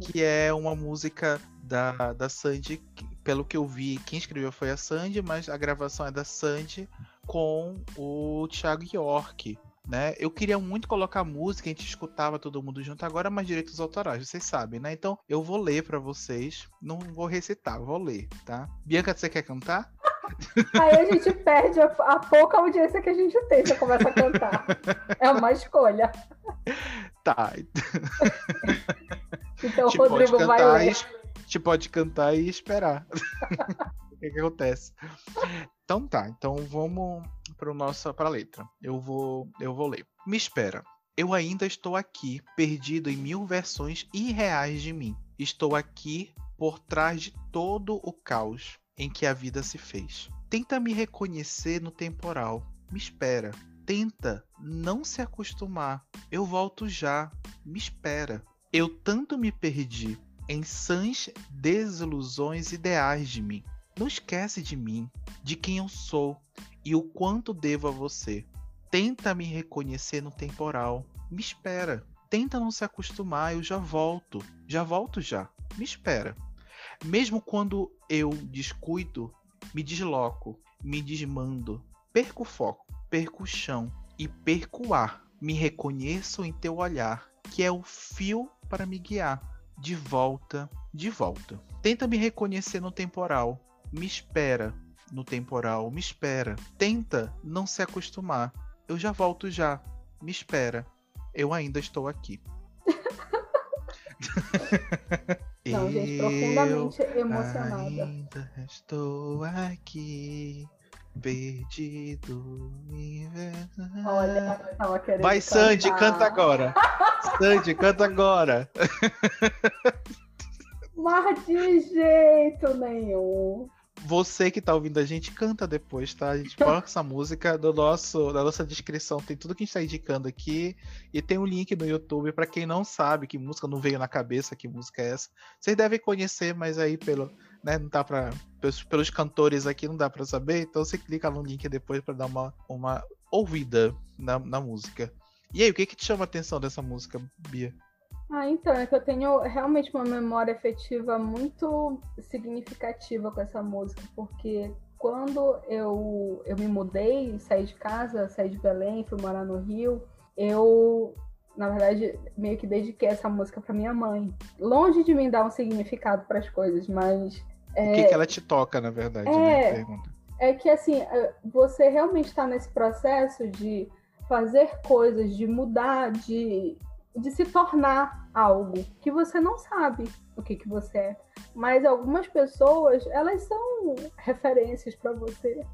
Que é uma música da, da Sandy. Que, pelo que eu vi, quem escreveu foi a Sandy, mas a gravação é da Sandy com o Thiago York. Né? Eu queria muito colocar música, a gente escutava todo mundo junto agora, mas direitos autorais, vocês sabem, né? Então eu vou ler para vocês, não vou recitar, vou ler, tá? Bianca, você quer cantar? Aí a gente perde a, a, pouca audiência que a gente tem se começa a cantar. É uma escolha. Tá. Então o Rodrigo vai ler. A gente pode cantar e esperar. o que, que acontece? Então tá, então vamos para nossa para letra. Eu vou eu vou ler. Me espera. Eu ainda estou aqui, perdido em mil versões irreais de mim. Estou aqui por trás de todo o caos em que a vida se fez. Tenta me reconhecer no temporal. Me espera. Tenta não se acostumar. Eu volto já. Me espera. Eu tanto me perdi em sãs desilusões ideais de mim. Não esquece de mim, de quem eu sou e o quanto devo a você. Tenta me reconhecer no temporal. Me espera. Tenta não se acostumar, eu já volto. Já volto já. Me espera. Mesmo quando eu descuido, me desloco, me desmando, perco o foco, perco o chão e perco o ar. Me reconheço em teu olhar, que é o fio para me guiar. De volta, de volta. Tenta me reconhecer no temporal. Me espera no temporal, me espera. Tenta não se acostumar. Eu já volto já. Me espera. Eu ainda estou aqui. Não, gente, profundamente emocionada. Ainda estou aqui, perdido. Olha, tava querendo. Vai, cantar. Sandy, canta agora. Sandy, canta agora. Mas de jeito nenhum você que tá ouvindo a gente, canta depois, tá? A gente coloca essa música do nosso, da nossa descrição, tem tudo que a gente tá indicando aqui. E tem um link no YouTube para quem não sabe que música não veio na cabeça, que música é essa. Vocês devem conhecer, mas aí pelo, né, não dá para pelos, pelos, cantores aqui não dá para saber, então você clica no link depois para dar uma, uma ouvida na, na música. E aí, o que que te chama a atenção dessa música, Bia? Ah, então, é que eu tenho realmente uma memória afetiva muito significativa com essa música, porque quando eu, eu me mudei, saí de casa, saí de Belém, fui morar no Rio, eu, na verdade, meio que dediquei essa música para minha mãe. Longe de mim dar um significado para as coisas, mas. É, o que, que ela te toca, na verdade, é, né? É que, assim, é, você realmente está nesse processo de fazer coisas, de mudar, de de se tornar algo que você não sabe o que, que você é. Mas algumas pessoas, elas são referências para você.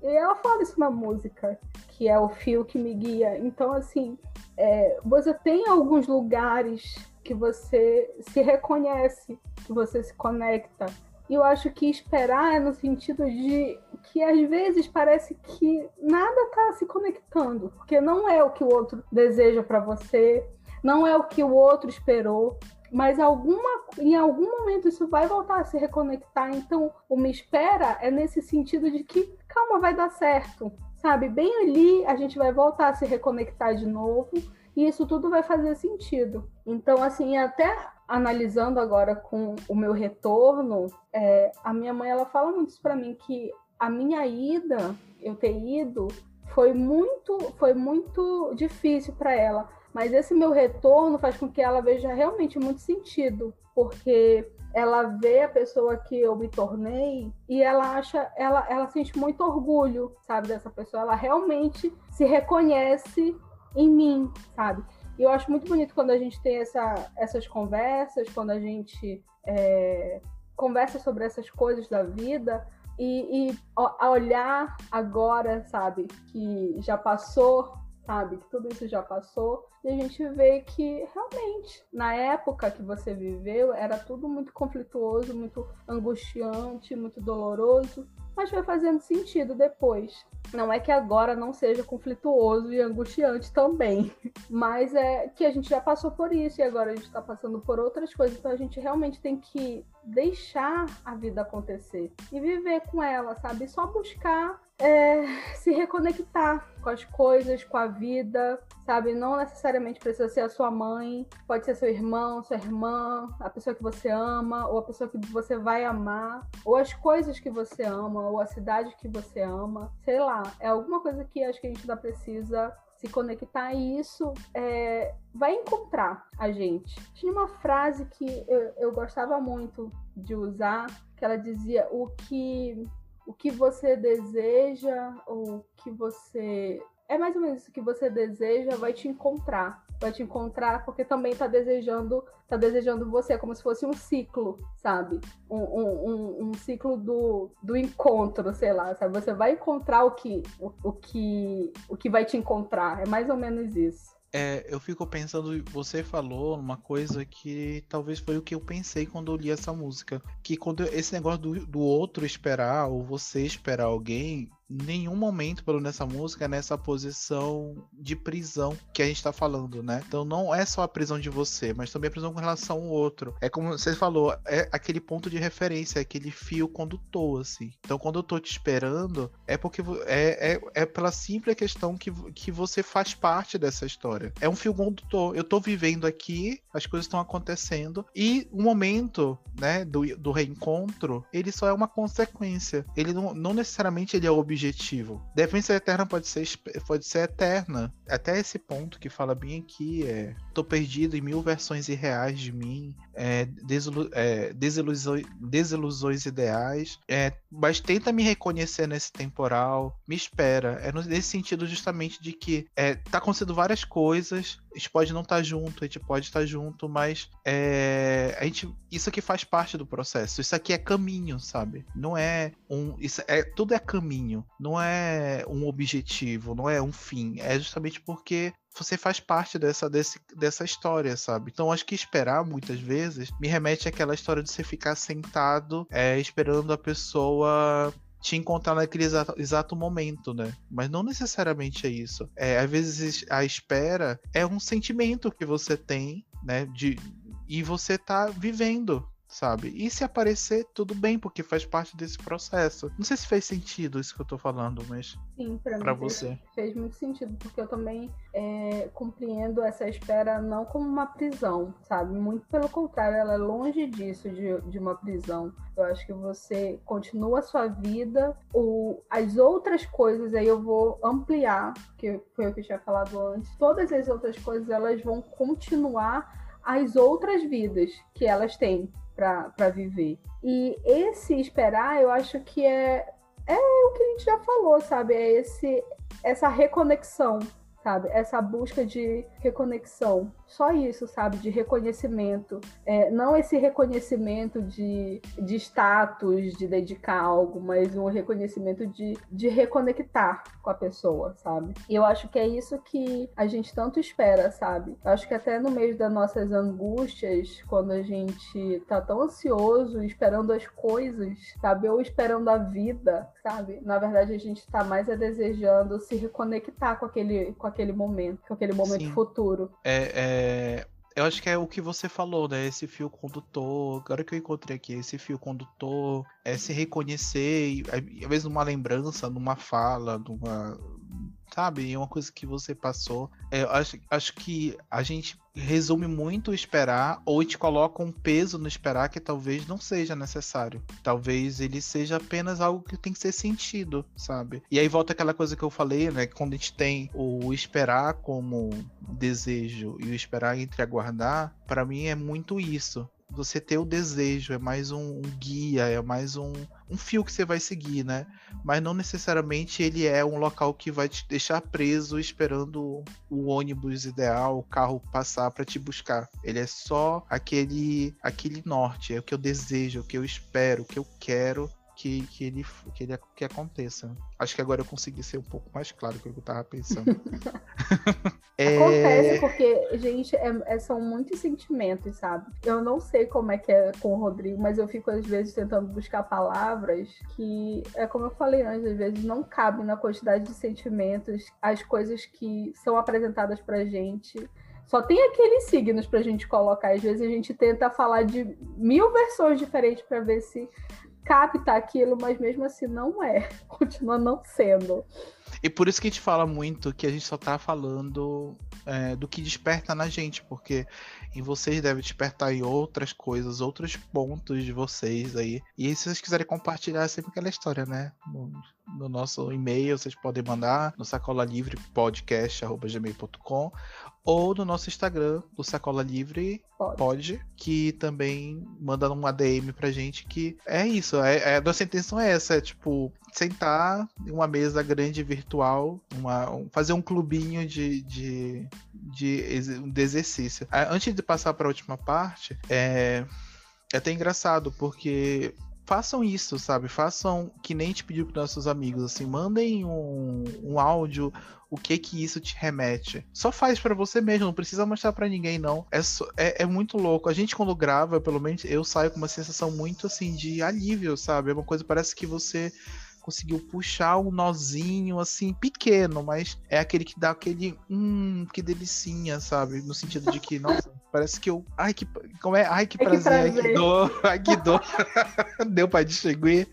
E ela fala isso na música, que é o fio que me guia. Então, assim, é, você tem alguns lugares que você se reconhece, que você se conecta. E eu acho que esperar é no sentido de que às vezes parece que nada está se conectando, porque não é o que o outro deseja para você, não é o que o outro esperou, mas alguma, em algum momento isso vai voltar a se reconectar. Então, o me espera é nesse sentido de que, calma, vai dar certo, sabe? Bem ali a gente vai voltar a se reconectar de novo e isso tudo vai fazer sentido. Então, assim, até analisando agora com o meu retorno, é, a minha mãe ela fala muito isso para mim que a minha ida, eu ter ido, foi muito, foi muito difícil para ela mas esse meu retorno faz com que ela veja realmente muito sentido, porque ela vê a pessoa que eu me tornei e ela acha, ela, ela sente muito orgulho, sabe, dessa pessoa. Ela realmente se reconhece em mim, sabe? E eu acho muito bonito quando a gente tem essa, essas conversas, quando a gente é, conversa sobre essas coisas da vida e, e a olhar agora, sabe, que já passou sabe? Que tudo isso já passou. E a gente vê que realmente, na época que você viveu, era tudo muito conflituoso, muito angustiante, muito doloroso, mas foi fazendo sentido depois. Não é que agora não seja conflituoso e angustiante também, mas é que a gente já passou por isso e agora a gente está passando por outras coisas, então a gente realmente tem que deixar a vida acontecer e viver com ela, sabe? Só buscar é, se reconectar com as coisas, com a vida, sabe? Não necessariamente precisa ser a sua mãe, pode ser seu irmão, sua irmã, a pessoa que você ama, ou a pessoa que você vai amar, ou as coisas que você ama, ou a cidade que você ama, sei lá. É alguma coisa que acho que a gente ainda precisa se conectar e isso é, vai encontrar a gente. Tinha uma frase que eu, eu gostava muito de usar, que ela dizia o que o que você deseja, o que você é mais ou menos isso que você deseja vai te encontrar. Vai te encontrar porque também tá desejando, tá desejando você, como se fosse um ciclo, sabe? Um, um, um, ciclo do, do encontro, sei lá, sabe? Você vai encontrar o que, o, o, que, o que vai te encontrar. É mais ou menos isso. É, eu fico pensando, você falou uma coisa que talvez foi o que eu pensei quando eu li essa música. Que quando esse negócio do, do outro esperar, ou você esperar alguém, nenhum momento, pelo nessa música, nessa posição de prisão que a gente tá falando, né? Então não é só a prisão de você, mas também a prisão com relação ao outro. É como você falou, é aquele ponto de referência, é aquele fio condutor, assim. Então quando eu tô te esperando, é porque é, é, é pela simples questão que, que você faz parte dessa história. É um fio condutor. Eu tô vivendo aqui, as coisas estão acontecendo, e o momento, né, do, do reencontro, ele só é uma consequência. Ele não, não necessariamente ele é o objetivo objetivo. Defesa eterna pode ser, pode ser eterna. Até esse ponto que fala bem aqui é. Tô perdido em mil versões irreais de mim, é, desilu é, desilusões, desilusões ideais, é, mas tenta me reconhecer nesse temporal, me espera. É nesse sentido justamente de que é, tá acontecendo várias coisas, a gente pode não estar tá junto, a gente pode estar tá junto, mas é, a gente, isso aqui faz parte do processo. Isso aqui é caminho, sabe? Não é um, isso é tudo é caminho não é um objetivo, não é um fim. É justamente porque você faz parte dessa, desse, dessa história, sabe? Então acho que esperar muitas vezes me remete àquela história de você ficar sentado é, esperando a pessoa te encontrar naquele exato, exato, momento, né? Mas não necessariamente é isso. É, às vezes a espera é um sentimento que você tem, né? De, e você tá vivendo sabe? E se aparecer, tudo bem, porque faz parte desse processo. Não sei se fez sentido isso que eu tô falando, mas. Sim, pra, pra mim você. Fez, fez, muito sentido, porque eu também é, compreendo essa espera não como uma prisão, sabe? Muito pelo contrário, ela é longe disso, de, de uma prisão. Eu acho que você continua a sua vida, ou as outras coisas, aí eu vou ampliar, que foi o que eu tinha falado antes. Todas as outras coisas, elas vão continuar as outras vidas que elas têm para viver. E esse esperar, eu acho que é, é o que a gente já falou, sabe? É esse, essa reconexão sabe? Essa busca de reconexão. Só isso, sabe? De reconhecimento. É, não esse reconhecimento de, de status, de dedicar algo, mas um reconhecimento de, de reconectar com a pessoa, sabe? E eu acho que é isso que a gente tanto espera, sabe? Eu acho que até no meio das nossas angústias, quando a gente tá tão ansioso, esperando as coisas, sabe? Ou esperando a vida, sabe? Na verdade, a gente tá mais a desejando se reconectar com aquele, com aquele momento, com aquele momento Sim. futuro. É, é, eu acho que é o que você falou, né? Esse fio condutor. Agora que eu encontrei aqui, esse fio condutor é se reconhecer, às vezes numa lembrança, numa fala, numa, sabe? É uma coisa que você passou. É, acho, acho que a gente resume muito esperar ou te coloca um peso no esperar que talvez não seja necessário. Talvez ele seja apenas algo que tem que ser sentido, sabe? E aí volta aquela coisa que eu falei, né? Quando a gente tem o esperar como desejo e o esperar entre aguardar, para mim é muito isso você ter o desejo, é mais um, um, guia, é mais um, um fio que você vai seguir, né? Mas não necessariamente ele é um local que vai te deixar preso esperando o ônibus ideal, o carro passar para te buscar. Ele é só aquele aquele norte, é o que eu desejo, o que eu espero, o que eu quero que, que, ele, que, ele, que aconteça. Acho que agora eu consegui ser um pouco mais claro do que eu tava pensando. é... Acontece porque, gente, é, é, são muitos sentimentos, sabe? Eu não sei como é que é com o Rodrigo, mas eu fico às vezes tentando buscar palavras que, é como eu falei antes, às vezes não cabem na quantidade de sentimentos, as coisas que são apresentadas pra gente. Só tem aqueles signos pra gente colocar. Às vezes a gente tenta falar de mil versões diferentes para ver se capta aquilo, mas mesmo assim não é. Continua não sendo. E por isso que a gente fala muito que a gente só tá falando é, do que desperta na gente, porque em vocês deve despertar em outras coisas, outros pontos de vocês aí. E se vocês quiserem compartilhar, é sempre aquela história, né? No, no nosso e-mail, vocês podem mandar no sacola livre podcast@gmail.com ou no nosso Instagram, do Sacola Livre pode. pode, que também manda um ADM pra gente que é isso, é, é, a nossa intenção é essa, é tipo, sentar em uma mesa grande virtual, uma, um, fazer um clubinho de, de, de, de exercício. Antes de passar para a última parte, é, é até engraçado, porque façam isso, sabe? Façam que nem te pediu para nossos amigos, assim, mandem um, um áudio, o que que isso te remete. Só faz para você mesmo, não precisa mostrar para ninguém, não. É, é, é, muito louco. A gente, quando grava, pelo menos eu saio com uma sensação muito assim de alívio, sabe? É uma coisa, parece que você conseguiu puxar um nozinho assim pequeno, mas é aquele que dá aquele hum, que delicinha, sabe? No sentido de que, nossa, parece que eu, ai que como é, ai que prazer, ai que dor, ai que dor. Deu para distinguir,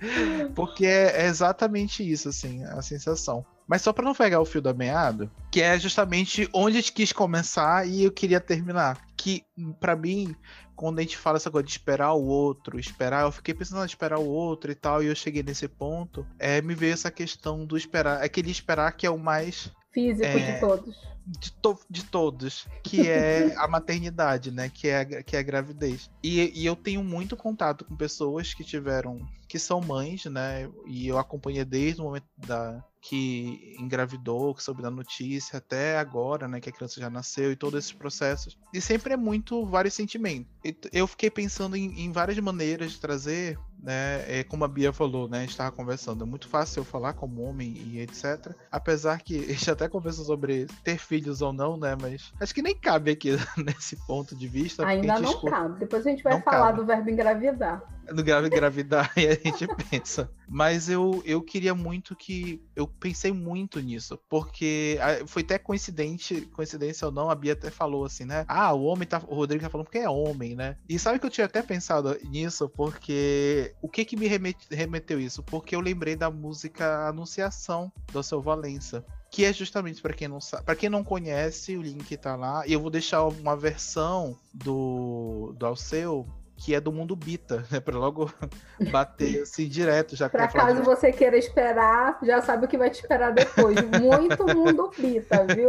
porque é, é exatamente isso assim, a sensação. Mas só para não pegar o fio da meada, que é justamente onde a gente quis começar e eu queria terminar. Que, para mim, quando a gente fala essa coisa de esperar o outro, esperar, eu fiquei pensando em esperar o outro e tal, e eu cheguei nesse ponto, é, me veio essa questão do esperar, aquele esperar que é o mais físico é, de todos. De, to, de todos, que é a maternidade, né? Que é a, que é a gravidez. E, e eu tenho muito contato com pessoas que tiveram, que são mães, né? E eu acompanhei desde o momento da, que engravidou, que soube da notícia, até agora, né, que a criança já nasceu e todos esses processos. E sempre é muito vários sentimentos. Eu fiquei pensando em, em várias maneiras de trazer, né, é, como a Bia falou, né, a gente estava conversando, é muito fácil eu falar como homem e etc. Apesar que a gente até conversou sobre ter filhos ou não, né, mas acho que nem cabe aqui nesse ponto de vista. Ainda não cabe. Depois a gente vai não falar cabe. do verbo engravidar no grave engravidar e a gente pensa. Mas eu, eu queria muito que. Eu pensei muito nisso. Porque foi até coincidente, coincidência ou não, a Bia até falou assim, né? Ah, o homem tá. O Rodrigo tá falando porque é homem, né? E sabe que eu tinha até pensado nisso, porque. O que que me remeteu isso? Porque eu lembrei da música Anunciação do seu Valença que é justamente para quem não sabe, para quem não conhece, o link tá lá. E eu vou deixar uma versão do do Alceu que é do mundo Bita, né? Pra logo bater assim direto. Já Pra caso você queira esperar, já sabe o que vai te esperar depois. Muito mundo Bita, viu?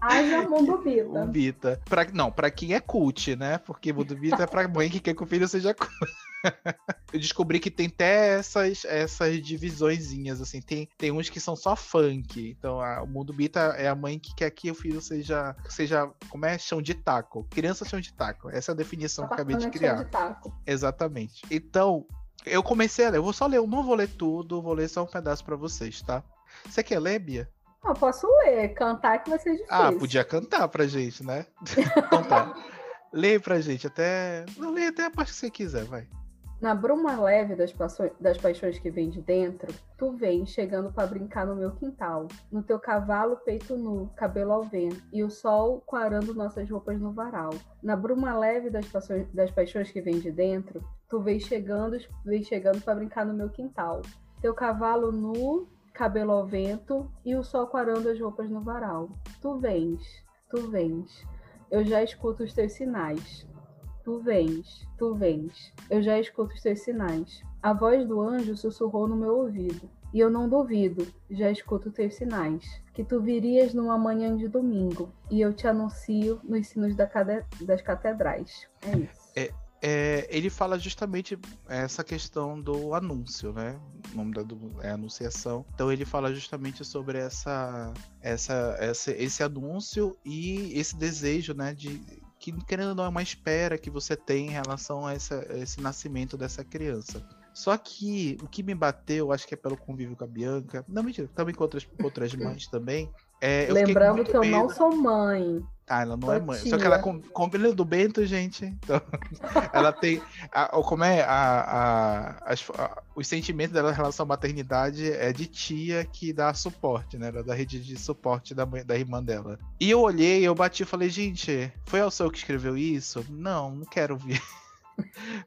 Haja mundo Bita. Bita. Pra, não, pra quem é cult, né? Porque mundo Bita é pra mãe que quer que o filho seja cult. eu descobri que tem até essas, essas divisõezinhas, assim. Tem, tem uns que são só funk. Então, a, o mundo bita é a mãe que quer que o filho seja, seja como é? Chão de taco. Criança chão de taco. Essa é a definição que eu acabei de criar. De taco. Exatamente. Então, eu comecei a ler. Eu vou só ler, eu não vou ler tudo, vou ler só um pedaço para vocês, tá? Você quer ler, Bia? Eu posso ler, cantar que vai ser difícil. Ah, podia cantar pra gente, né? então tá. Lê pra gente, até. Não lê até a parte que você quiser, vai. Na bruma leve das, paixões, das paixões que vem de dentro, tu vem chegando para brincar no meu quintal. No teu cavalo, peito nu, cabelo ao vento, e o sol quarando nossas roupas no varal. Na bruma leve das, paixões, das paixões que vem de dentro, tu vem chegando, vem chegando para brincar no meu quintal. Teu cavalo nu, cabelo ao vento, e o sol quarando as roupas no varal. Tu vens, tu vens. Eu já escuto os teus sinais. Tu vens, tu vens. Eu já escuto os teus sinais. A voz do anjo sussurrou no meu ouvido. E eu não duvido, já escuto teus sinais, que tu virias numa manhã de domingo, e eu te anuncio nos sinos da cade... das catedrais. É isso. É, é, ele fala justamente essa questão do anúncio, né? O nome da é anunciação. Então ele fala justamente sobre essa, essa, essa, esse anúncio e esse desejo, né, de que querendo ou não é uma espera que você tem em relação a, essa, a esse nascimento dessa criança. Só que o que me bateu, acho que é pelo convívio com a Bianca, não mentira, também com outras, outras mães também. É, Lembrando que eu medo. não sou mãe. Ah, ela não Só é mãe. Tia. Só que ela combina do Bento, gente. Então, ela tem. A, como é? A, a, as, a, os sentimentos dela em relação à maternidade é de tia que dá suporte, né? Ela da rede de suporte da, mãe, da irmã dela. E eu olhei, eu bati e falei, gente, foi ao seu que escreveu isso? Não, não quero ver.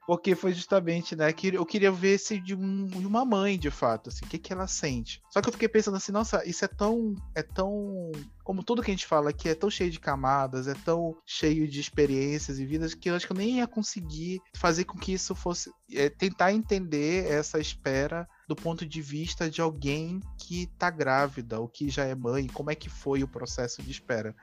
Porque foi justamente, né, que eu queria ver se de, um, de uma mãe, de fato, assim, o que, que ela sente. Só que eu fiquei pensando assim, nossa, isso é tão. É tão. Como tudo que a gente fala aqui é tão cheio de camadas, é tão cheio de experiências e vidas que eu acho que eu nem ia conseguir fazer com que isso fosse. É, tentar entender essa espera do ponto de vista de alguém que tá grávida ou que já é mãe, como é que foi o processo de espera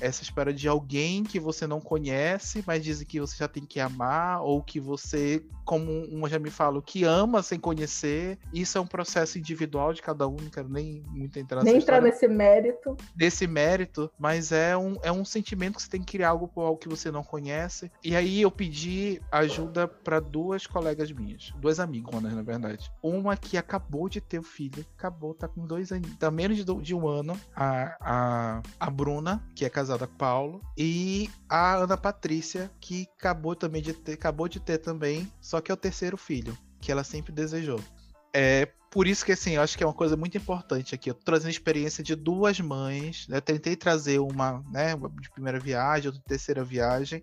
essa espera de alguém que você não conhece, mas dizem que você já tem que amar, ou que você, como um já me fala, que ama sem conhecer. Isso é um processo individual de cada um, não quero nem muito entrar Nem entrar nesse mérito. Nesse mérito, mas é um, é um sentimento que você tem que criar algo por algo que você não conhece. E aí eu pedi ajuda para duas colegas minhas, duas amigas, na verdade. Uma que acabou de ter o filho, acabou, tá com dois anos, tá menos de, de um ano, a, a, a Bruna, que é casada casada com Paulo, e a Ana Patrícia, que acabou também de ter, acabou de ter também, só que é o terceiro filho, que ela sempre desejou. É por isso que assim, eu acho que é uma coisa muito importante aqui. Eu tô trazendo a experiência de duas mães, né? Tentei trazer uma, né, de primeira viagem, outra de terceira viagem,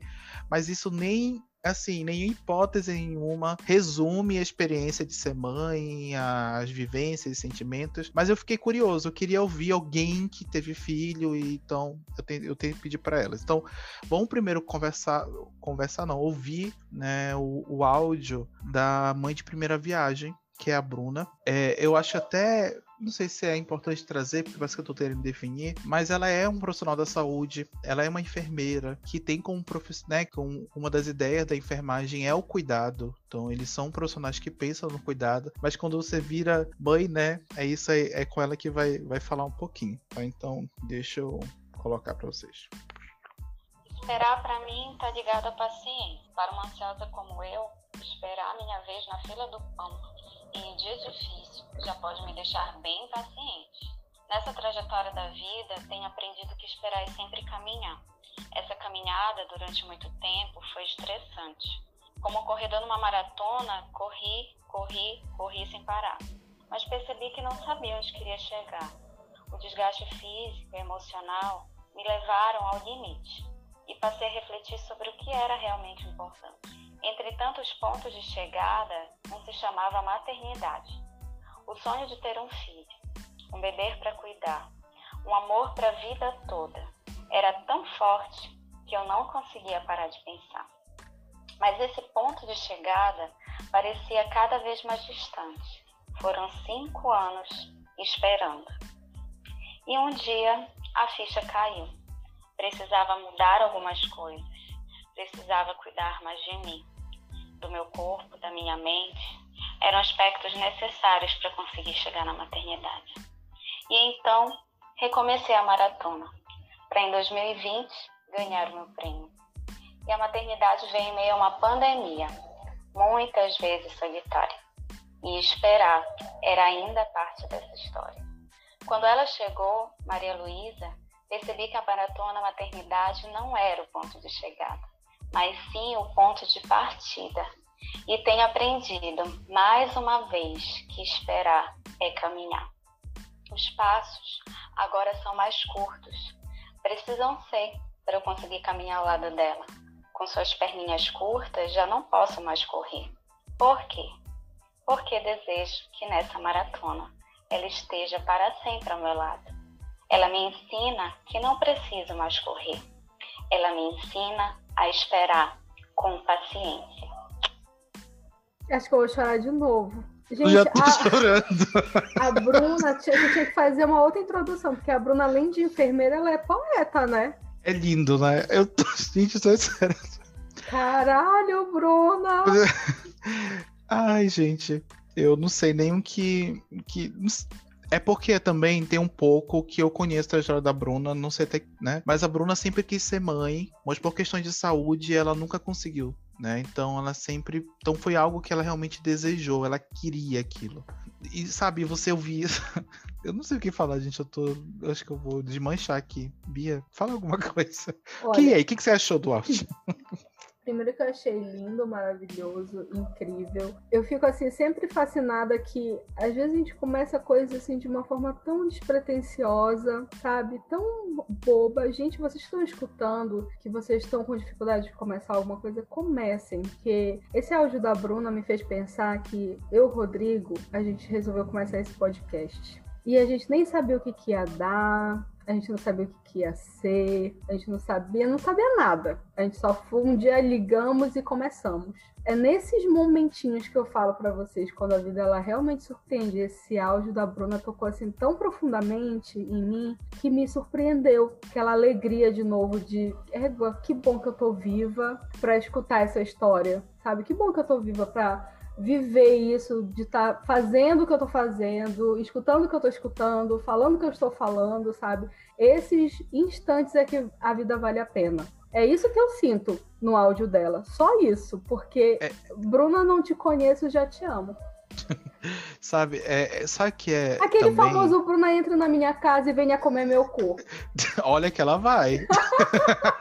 mas isso nem assim, nenhuma hipótese nenhuma resume a experiência de ser mãe, as vivências e sentimentos, mas eu fiquei curioso, eu queria ouvir alguém que teve filho, e então eu tenho, eu tenho que pedir para elas. Então, vamos primeiro conversar, conversar não, ouvir né, o, o áudio da mãe de primeira viagem, que é a Bruna. É, eu acho até não sei se é importante trazer, porque parece que eu tô tentando definir, mas ela é um profissional da saúde, ela é uma enfermeira que tem como profissional, né, com uma das ideias da enfermagem é o cuidado. Então, eles são profissionais que pensam no cuidado, mas quando você vira mãe, né, é isso aí, é com ela que vai, vai falar um pouquinho, tá? Então, deixa eu colocar para vocês. Esperar para mim tá ligado à paciência. Para uma ansiosa como eu, esperar a minha vez na fila do pão em dia difícil já pode me deixar bem paciente. Nessa trajetória da vida, tenho aprendido que esperar é sempre caminhar. Essa caminhada durante muito tempo foi estressante. Como corredor numa maratona, corri, corri, corri sem parar. Mas percebi que não sabia onde queria chegar. O desgaste físico e emocional me levaram ao limite e passei a refletir sobre o que era realmente importante. Entre tantos pontos de chegada, um se chamava maternidade. O sonho de ter um filho, um bebê para cuidar, um amor para a vida toda, era tão forte que eu não conseguia parar de pensar. Mas esse ponto de chegada parecia cada vez mais distante. Foram cinco anos esperando. E um dia a ficha caiu. Precisava mudar algumas coisas. Precisava cuidar mais de mim do meu corpo, da minha mente, eram aspectos necessários para conseguir chegar na maternidade. E então recomecei a maratona, para em 2020 ganhar o meu prêmio. E a maternidade veio em meio a uma pandemia, muitas vezes solitária. E esperar era ainda parte dessa história. Quando ela chegou, Maria Luísa, percebi que a maratona maternidade não era o ponto de chegada mas sim o ponto de partida. E tenho aprendido mais uma vez que esperar é caminhar. Os passos agora são mais curtos, precisam ser para eu conseguir caminhar ao lado dela. Com suas perninhas curtas, já não posso mais correr. Por quê? Porque desejo que nessa maratona ela esteja para sempre ao meu lado. Ela me ensina que não preciso mais correr. Ela me ensina a esperar com paciência. Acho que eu vou chorar de novo. Gente, já tô a, chorando. A Bruna tinha, tinha que fazer uma outra introdução, porque a Bruna, além de enfermeira, ela é poeta, né? É lindo, né? Eu tô. Gente, tô sério. Caralho, Bruna! Ai, gente. Eu não sei nem o que. que é porque também tem um pouco que eu conheço a história da Bruna, não sei até, né? Mas a Bruna sempre quis ser mãe, mas por questões de saúde ela nunca conseguiu, né? Então ela sempre, então foi algo que ela realmente desejou, ela queria aquilo. E sabe, você ouvir isso, eu não sei o que falar, gente, eu tô, eu acho que eu vou desmanchar aqui. Bia, fala alguma coisa. Olha, que aí, o que, que você achou do áudio? Primeiro que eu achei lindo, maravilhoso, incrível. Eu fico assim sempre fascinada que às vezes a gente começa coisas assim de uma forma tão despretensiosa, sabe? Tão boba. Gente, vocês estão escutando que vocês estão com dificuldade de começar alguma coisa, comecem, porque esse áudio da Bruna me fez pensar que eu, Rodrigo, a gente resolveu começar esse podcast. E a gente nem sabia o que, que ia dar, a gente não sabia o que, que, ia ser, a gente não sabia, não sabia nada. A gente só foi um dia ligamos e começamos. É nesses momentinhos que eu falo para vocês, quando a vida ela realmente surpreende. Esse áudio da Bruna tocou assim tão profundamente em mim que me surpreendeu. Aquela alegria de novo de, que bom que eu tô viva para escutar essa história, sabe? Que bom que eu tô viva para viver isso, de estar tá fazendo o que eu estou fazendo, escutando o que eu estou escutando, falando o que eu estou falando, sabe? Esses instantes é que a vida vale a pena. É isso que eu sinto no áudio dela. Só isso, porque é... Bruna, não te conheço, já te amo. sabe, é, é, sabe que é. Aquele também... famoso Bruna entra na minha casa e venha comer meu cu. Olha que ela vai.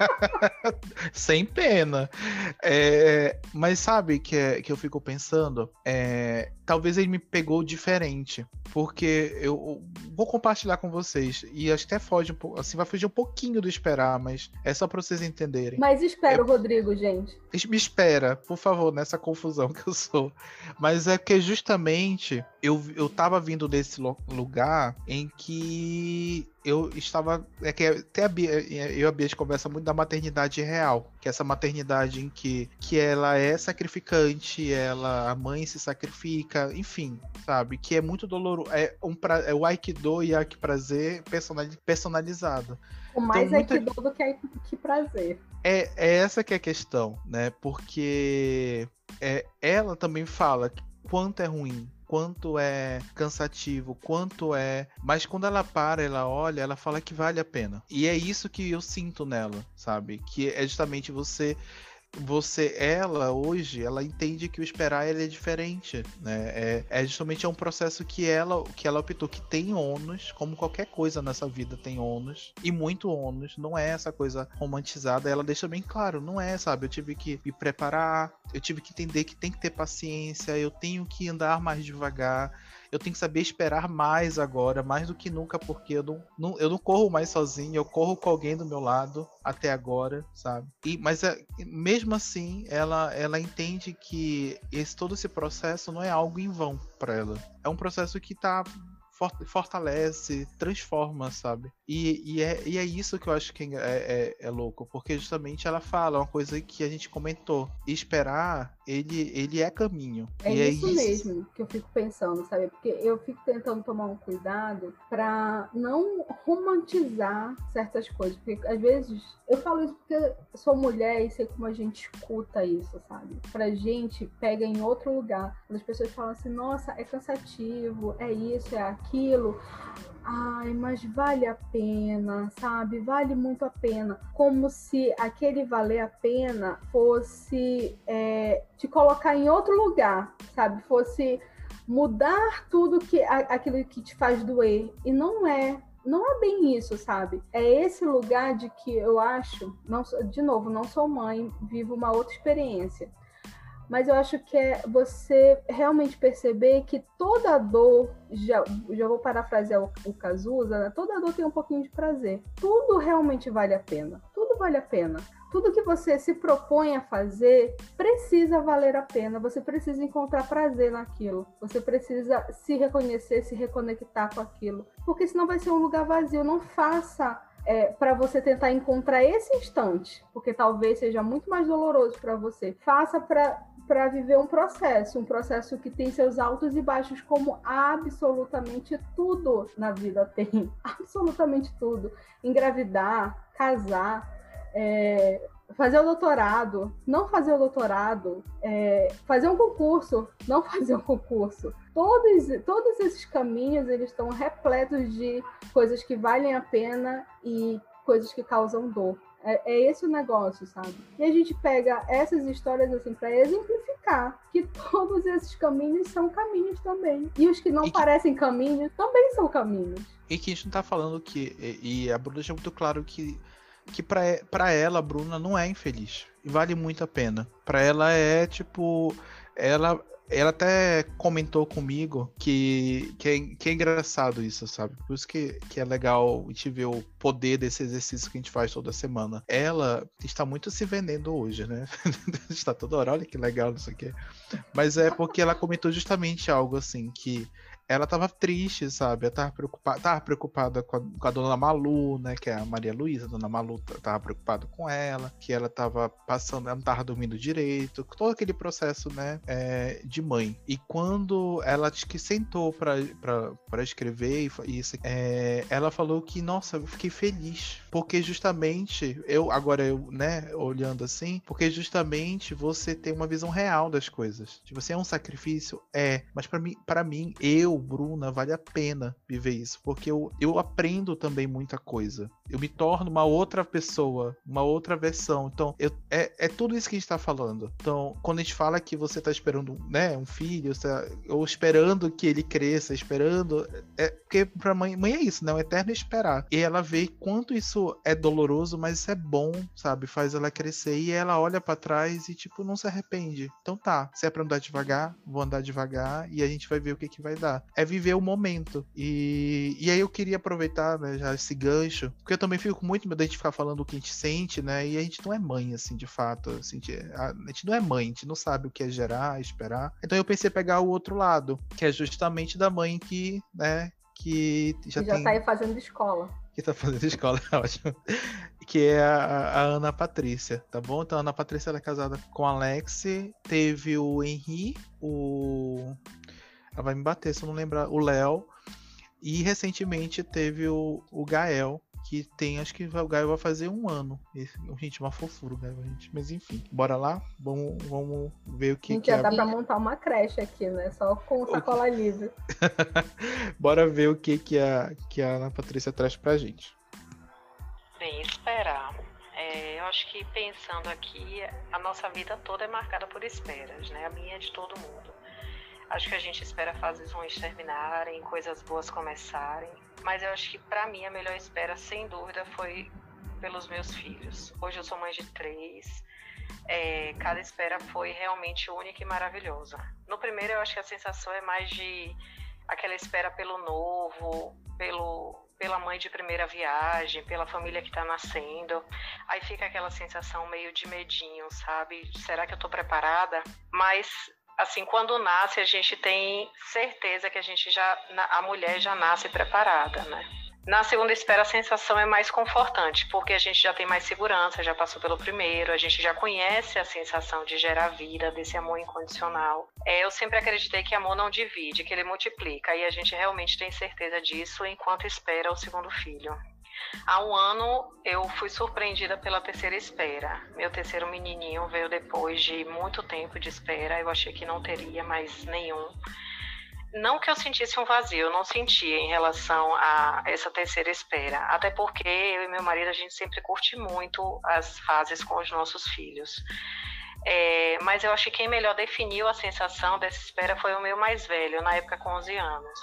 Sem pena. É, mas sabe que, é, que eu fico pensando? É, talvez ele me pegou diferente. Porque eu vou compartilhar com vocês. E acho que até foge um pouco. Assim, vai fugir um pouquinho do esperar, mas é só pra vocês entenderem. Mas espera o Rodrigo, gente. Me espera, por favor, nessa confusão que eu sou. Mas é que justamente eu, eu tava vindo desse lugar em que eu estava. É que até a Bia, eu e a Bia conversa muito da maternidade real. Que é essa maternidade em que, que ela é sacrificante, ela, a mãe se sacrifica, enfim, sabe? Que é muito doloroso. É, um pra, é o Aikido e Aiki Prazer personalizado. O mais então, muita... Aikido do que, que prazer. É, é essa que é a questão, né? Porque é, ela também fala quanto é ruim quanto é cansativo, quanto é. Mas quando ela para, ela olha, ela fala que vale a pena. E é isso que eu sinto nela, sabe? Que é justamente você você, ela hoje, ela entende que o esperar ele é diferente, né? É, é justamente é um processo que ela, que ela optou que tem ônus, como qualquer coisa nessa vida tem ônus e muito ônus. Não é essa coisa romantizada. Ela deixa bem claro, não é, sabe? Eu tive que me preparar, eu tive que entender que tem que ter paciência, eu tenho que andar mais devagar eu tenho que saber esperar mais agora, mais do que nunca, porque eu não, não, eu não corro mais sozinho, eu corro com alguém do meu lado até agora, sabe? E, mas é, mesmo assim, ela, ela entende que esse, todo esse processo não é algo em vão para ela. É um processo que tá fortalece, transforma, sabe? E, e, é, e é isso que eu acho que é, é, é, louco, porque justamente ela fala uma coisa que a gente comentou: esperar, ele, ele é caminho. É, é isso, é isso, mesmo que eu fico pensando, sabe? Porque eu fico tentando tomar um cuidado para não romantizar certas coisas, porque às vezes eu falo isso porque sou mulher e sei como a gente escuta isso, sabe? Pra gente pega em outro lugar. Quando as pessoas falam assim, nossa, é cansativo, é isso, é aquilo. Ai, mas vale a pena, sabe? Vale muito a pena. Como se aquele valer a pena fosse é, te colocar em outro lugar, sabe? Fosse mudar tudo que aquilo que te faz doer. E não é não é bem isso, sabe? É esse lugar de que eu acho, não, de novo, não sou mãe, vivo uma outra experiência. Mas eu acho que é você realmente perceber que toda dor, já, já vou parafrasear o, o Cazuza, né? toda dor tem um pouquinho de prazer. Tudo realmente vale a pena. Tudo vale a pena tudo que você se propõe a fazer precisa valer a pena. Você precisa encontrar prazer naquilo. Você precisa se reconhecer, se reconectar com aquilo. Porque senão vai ser um lugar vazio. Não faça é, para você tentar encontrar esse instante, porque talvez seja muito mais doloroso para você. Faça para para viver um processo, um processo que tem seus altos e baixos, como absolutamente tudo na vida tem. Absolutamente tudo. Engravidar, casar, é, fazer o doutorado, não fazer o doutorado, é, fazer um concurso, não fazer um concurso. Todos, todos esses caminhos eles estão repletos de coisas que valem a pena e coisas que causam dor. É, é esse o negócio, sabe? E a gente pega essas histórias assim para exemplificar que todos esses caminhos são caminhos também. E os que não que... parecem caminhos também são caminhos. E que a gente não tá falando que. E a Bruna deixa muito claro que que para ela, Bruna não é infeliz. E vale muito a pena. Para ela é tipo. Ela, ela até comentou comigo que, que, é, que é engraçado isso, sabe? Por isso que, que é legal a gente ver o poder desse exercício que a gente faz toda semana. Ela está muito se vendendo hoje, né? está toda hora, olha que legal, não sei o quê. Mas é porque ela comentou justamente algo assim, que ela tava triste, sabe? Ela tava preocupada, tava preocupada com a, com a, dona Malu, né? Que é a Maria Luísa, a dona Malu tava preocupada com ela, que ela tava passando, ela não tava dormindo direito, todo aquele processo, né? É, de mãe. E quando ela que sentou para escrever isso, é, ela falou que, nossa, eu fiquei feliz. Porque justamente, eu, agora eu, né, olhando assim, porque justamente você tem uma visão real das coisas. Tipo, você é um sacrifício? É. Mas para mim, para mim, eu eu, Bruna, vale a pena viver isso, porque eu, eu aprendo também muita coisa. Eu me torno uma outra pessoa, uma outra versão. Então, eu, é, é tudo isso que a gente está falando. Então, quando a gente fala que você está esperando né, um filho, tá, ou esperando que ele cresça, esperando. É, porque pra mãe, mãe é isso, né? Um eterno esperar. E ela vê quanto isso é doloroso, mas isso é bom, sabe? Faz ela crescer e ela olha para trás e, tipo, não se arrepende. Então tá, se é pra andar devagar, vou andar devagar e a gente vai ver o que, que vai dar é viver o momento. E, e aí eu queria aproveitar né, já esse gancho, porque eu também fico com muito medo de ficar falando o que a gente sente, né? E a gente não é mãe, assim, de fato. Assim, a, a gente não é mãe, a gente não sabe o que é gerar, esperar. Então eu pensei em pegar o outro lado, que é justamente da mãe que, né, que já, já tem... tá aí fazendo escola. Que tá fazendo escola, é ótimo. Que é a, a, Ana Patrícia, tá bom? Então a Ana Patrícia ela é casada com Alex, teve o Henri, o ela vai me bater se eu não lembrar. O Léo. E recentemente teve o, o Gael, que tem, acho que o Gael vai fazer um ano. Esse, gente, uma fofura, Gael, gente. Mas enfim, bora lá? Vamos, vamos ver o que. Gente, que já é... dá pra montar uma creche aqui, né? Só com sacola livre. bora ver o que, que, a, que a Ana Patrícia traz pra gente. Bem, esperar. É, eu acho que pensando aqui, a nossa vida toda é marcada por esperas, né? A minha é de todo mundo. Acho que a gente espera fases ruins terminarem, coisas boas começarem. Mas eu acho que para mim a melhor espera, sem dúvida, foi pelos meus filhos. Hoje eu sou mãe de três. É, cada espera foi realmente única e maravilhosa. No primeiro eu acho que a sensação é mais de aquela espera pelo novo, pelo pela mãe de primeira viagem, pela família que está nascendo. Aí fica aquela sensação meio de medinho, sabe? Será que eu estou preparada? Mas assim, quando nasce, a gente tem certeza que a gente já, a mulher já nasce preparada, né? Na segunda espera, a sensação é mais confortante, porque a gente já tem mais segurança, já passou pelo primeiro, a gente já conhece a sensação de gerar vida, desse amor incondicional. É, eu sempre acreditei que amor não divide, que ele multiplica, e a gente realmente tem certeza disso enquanto espera o segundo filho. Há um ano eu fui surpreendida pela terceira espera. Meu terceiro menininho veio depois de muito tempo de espera. Eu achei que não teria mais nenhum. Não que eu sentisse um vazio, eu não sentia em relação a essa terceira espera. Até porque eu e meu marido a gente sempre curte muito as fases com os nossos filhos. É, mas eu acho que quem melhor definiu a sensação dessa espera foi o meu mais velho, na época com 11 anos.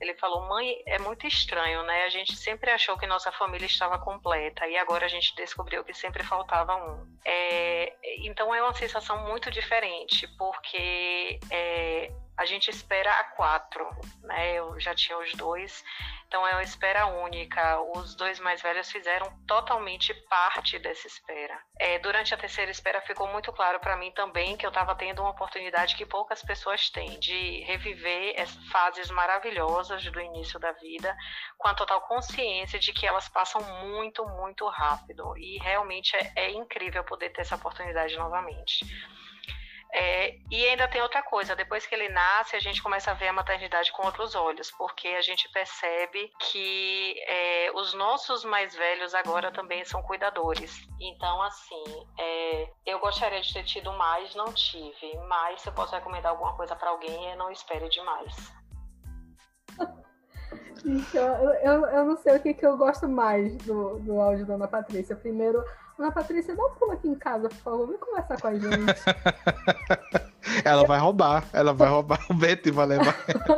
Ele falou: Mãe, é muito estranho, né? A gente sempre achou que nossa família estava completa e agora a gente descobriu que sempre faltava um. É, então é uma sensação muito diferente, porque é, a gente espera a quatro, né? Eu já tinha os dois, então é uma espera única. Os dois mais velhos fizeram totalmente parte dessa espera. É, durante a terceira espera ficou muito claro para mim também que eu estava tendo uma oportunidade que poucas pessoas têm de reviver fases maravilhosas do início da vida, com a total consciência de que elas passam muito, muito rápido. E realmente é, é incrível poder ter essa oportunidade novamente. É, e ainda tem outra coisa, depois que ele nasce, a gente começa a ver a maternidade com outros olhos, porque a gente percebe que é, os nossos mais velhos agora também são cuidadores. Então, assim, é, eu gostaria de ter tido mais, não tive. Mas se eu posso recomendar alguma coisa para alguém, não espere demais. Gente, eu, eu, eu não sei o que, que eu gosto mais do, do áudio da Ana Patrícia. Primeiro, Ana Patrícia, dá um pulo aqui em casa, por favor, vem conversar com a gente. ela vai roubar, ela vai roubar o Beto e vai levar.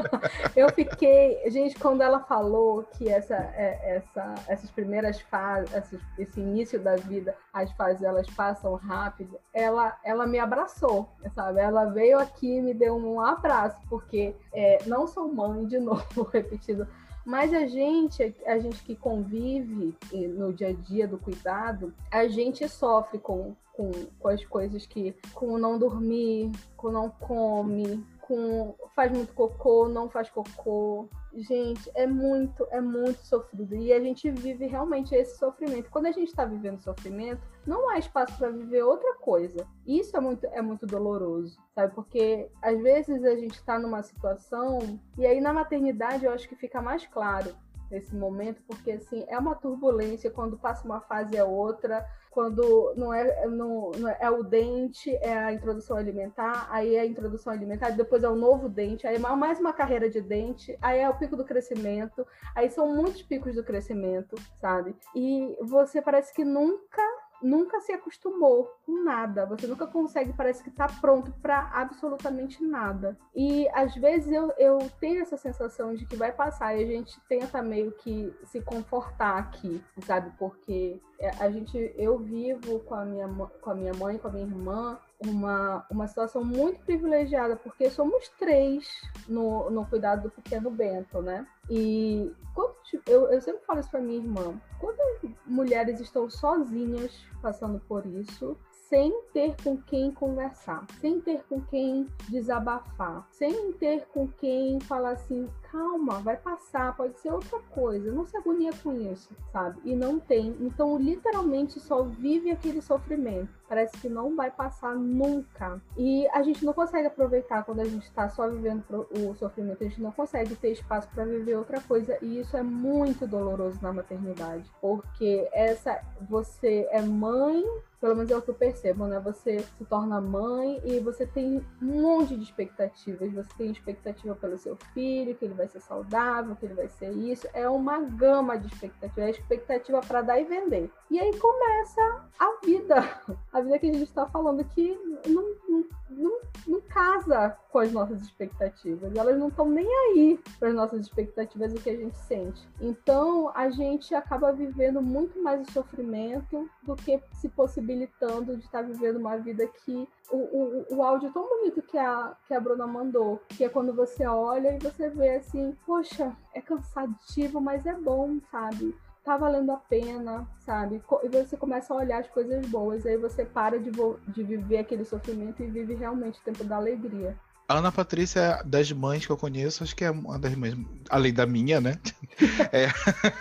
eu fiquei, gente, quando ela falou que essa, é, essa, essas primeiras fases, esse início da vida, as fases elas passam rápido, ela, ela me abraçou, sabe? Ela veio aqui e me deu um abraço, porque é, não sou mãe, de novo, repetindo, mas a gente, a gente que convive no dia a dia do cuidado, a gente sofre com, com, com as coisas que. com não dormir, com não come, com faz muito cocô, não faz cocô. Gente, é muito, é muito sofrido. E a gente vive realmente esse sofrimento. Quando a gente está vivendo sofrimento, não há espaço para viver outra coisa. Isso é muito, é muito doloroso, sabe? Porque às vezes a gente está numa situação, e aí na maternidade eu acho que fica mais claro nesse momento, porque assim, é uma turbulência quando passa uma fase a outra quando não é, não, não é, é o dente, é a introdução alimentar, aí é a introdução alimentar, depois é o novo dente, aí é mais uma carreira de dente, aí é o pico do crescimento, aí são muitos picos do crescimento, sabe? E você parece que nunca nunca se acostumou com nada. Você nunca consegue, parece que tá pronto para absolutamente nada. E às vezes eu, eu tenho essa sensação de que vai passar e a gente tenta meio que se confortar aqui, sabe? Porque é, a gente, eu vivo com a minha, com a minha mãe, com a minha irmã, uma, uma situação muito privilegiada, porque somos três no, no cuidado do pequeno Bento, né? E quando, eu, eu sempre falo isso para minha irmã, quando mulheres estão sozinhas passando por isso, sem ter com quem conversar, sem ter com quem desabafar, sem ter com quem falar assim, calma, vai passar, pode ser outra coisa, não se agonia com isso, sabe? E não tem. Então, literalmente, só vive aquele sofrimento. Parece que não vai passar nunca. E a gente não consegue aproveitar quando a gente está só vivendo o sofrimento, a gente não consegue ter espaço para viver outra coisa. E isso é muito doloroso na maternidade, porque essa você é mãe pelo menos é o que eu percebo, né? Você se torna mãe e você tem um monte de expectativas. Você tem expectativa pelo seu filho, que ele vai ser saudável, que ele vai ser isso. É uma gama de expectativas. É expectativa para dar e vender. E aí começa a vida. A vida que a gente está falando que não, não, não, casa com as nossas expectativas. Elas não estão nem aí para as nossas expectativas o que a gente sente. Então a gente acaba vivendo muito mais o sofrimento do que se possibilita possibilitando de estar vivendo uma vida que o, o, o áudio tão bonito que a, que a Bruna mandou, que é quando você olha e você vê assim, poxa, é cansativo, mas é bom, sabe? Tá valendo a pena, sabe? E você começa a olhar as coisas boas, aí você para de, de viver aquele sofrimento e vive realmente o tempo da alegria. A Ana Patrícia é das mães que eu conheço, acho que é uma das mães, além da minha, né? É,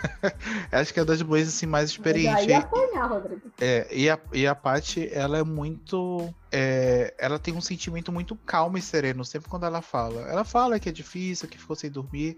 acho que é das mães assim, mais experientes. E, apanhar, Rodrigo. É, e a, e a Paty, ela é muito é, ela tem um sentimento muito calmo e sereno sempre quando ela fala. Ela fala que é difícil, que ficou sem dormir,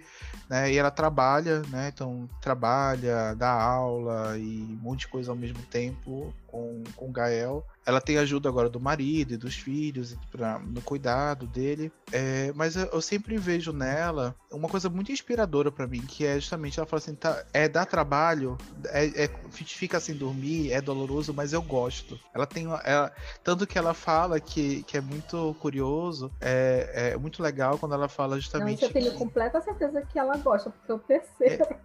né? E ela trabalha, né? Então trabalha, dá aula e um monte de coisa ao mesmo tempo com, com Gael. Ela tem ajuda agora do marido e dos filhos pra, no cuidado dele. É, mas eu, eu, sempre vejo nela uma coisa muito inspiradora para mim, que é justamente ela fala assim: tá, é dar trabalho, é, é, fica sem dormir, é doloroso, mas eu gosto. Ela tem. Ela, tanto que ela fala que, que é muito curioso, é, é muito legal quando ela fala justamente. Não, eu tenho que... completa certeza que ela gosta, porque eu percebo. É,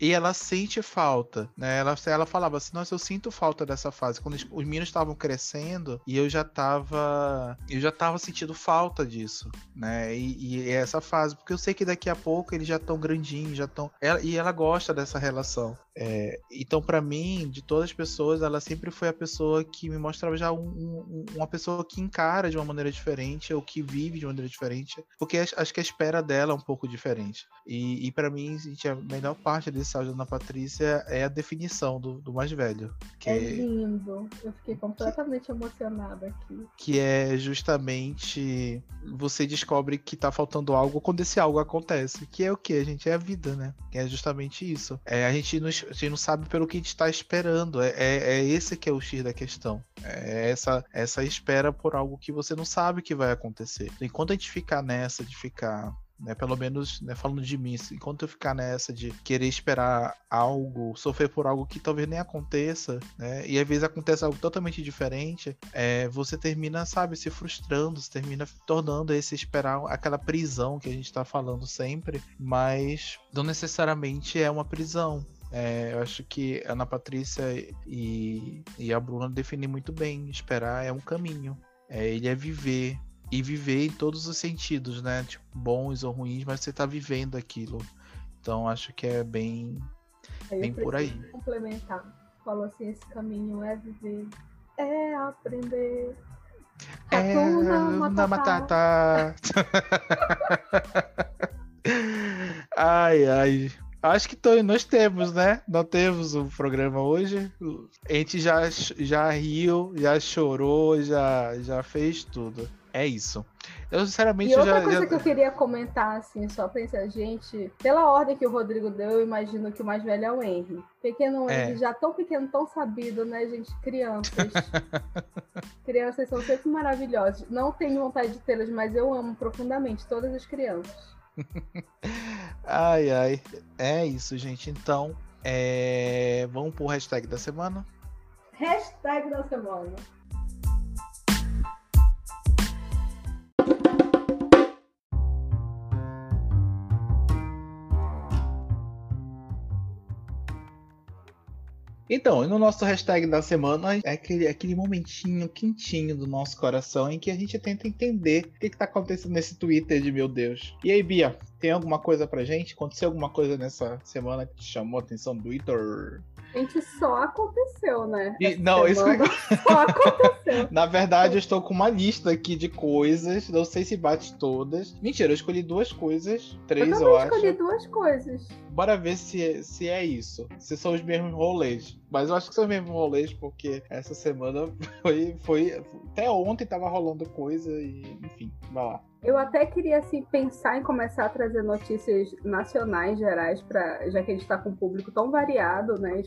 e ela sente falta, né? Ela, ela falava assim, nossa, eu sinto falta dessa fase. Quando os meninos estavam crescendo e eu já tava. Eu já tava sentindo falta disso, né? E, e essa fase, porque eu sei que daqui a pouco eles já estão grandinhos, já estão. E ela gosta dessa relação. É, então, para mim, de todas as pessoas, ela sempre foi a pessoa que me mostrava já um, um, uma pessoa que encara de uma maneira diferente, ou que vive de uma maneira diferente, porque acho que a espera dela é um pouco diferente. E, e para mim, gente, a melhor parte desse áudio da Patrícia é a definição do, do mais velho. é lindo. Eu fiquei completamente que, emocionada aqui. Que é justamente você descobre que tá faltando algo quando esse algo acontece. Que é o que? A gente é a vida, né? Que é justamente isso. É, a gente nos a gente não sabe pelo que está esperando. É, é, é, esse que é o X da questão. É essa, essa espera por algo que você não sabe que vai acontecer. Enquanto a gente ficar nessa de ficar né? Pelo menos, né, falando de mim, enquanto eu ficar nessa de querer esperar algo, sofrer por algo que talvez nem aconteça, né? E às vezes acontece algo totalmente diferente, é, você termina, sabe, se frustrando, se termina tornando esse esperar aquela prisão que a gente tá falando sempre, mas não necessariamente é uma prisão. É, eu acho que a Ana Patrícia e, e a Bruna definem muito bem. Esperar é um caminho. É, ele é viver. E viver em todos os sentidos, né? Tipo, bons ou ruins, mas você tá vivendo aquilo. Então acho que é bem, bem por aí. Complementar. Falou assim, esse caminho é viver, é aprender. É na matata. ai, ai. Acho que tô, nós temos, né? Não temos o um programa hoje. A gente já, já riu, já chorou, já, já fez tudo. É isso. Eu, sinceramente, e outra já, coisa já... que eu queria comentar, assim, só essa gente, pela ordem que o Rodrigo deu, eu imagino que o mais velho é o Henry. Pequeno é. Henry, já tão pequeno, tão sabido, né, gente? Crianças. crianças são sempre maravilhosas. Não tenho vontade de tê-las, mas eu amo profundamente todas as crianças. Ai, ai. É isso, gente. Então, é... vamos pro hashtag da semana? Hashtag da semana. Então, no nosso hashtag da semana é aquele, aquele momentinho quentinho do nosso coração em que a gente tenta entender o que, está acontecendo nesse Twitter de meu Deus. E aí, Bia, tem alguma coisa pra gente? Aconteceu alguma coisa nessa semana que te chamou a atenção do Twitter? Gente, só aconteceu, né? E, não, isso só aconteceu. Na verdade, eu estou com uma lista aqui de coisas. Não sei se bate todas. Mentira, eu escolhi duas coisas. Três, eu, eu acho. Eu escolhi duas coisas. Bora ver se, se é isso. Se são os mesmos rolês. Mas eu acho que são os mesmos rolês, porque essa semana foi. foi até ontem tava rolando coisa e, enfim, vai lá. Eu até queria assim pensar em começar a trazer notícias nacionais gerais para já que a gente está com um público tão variado, né?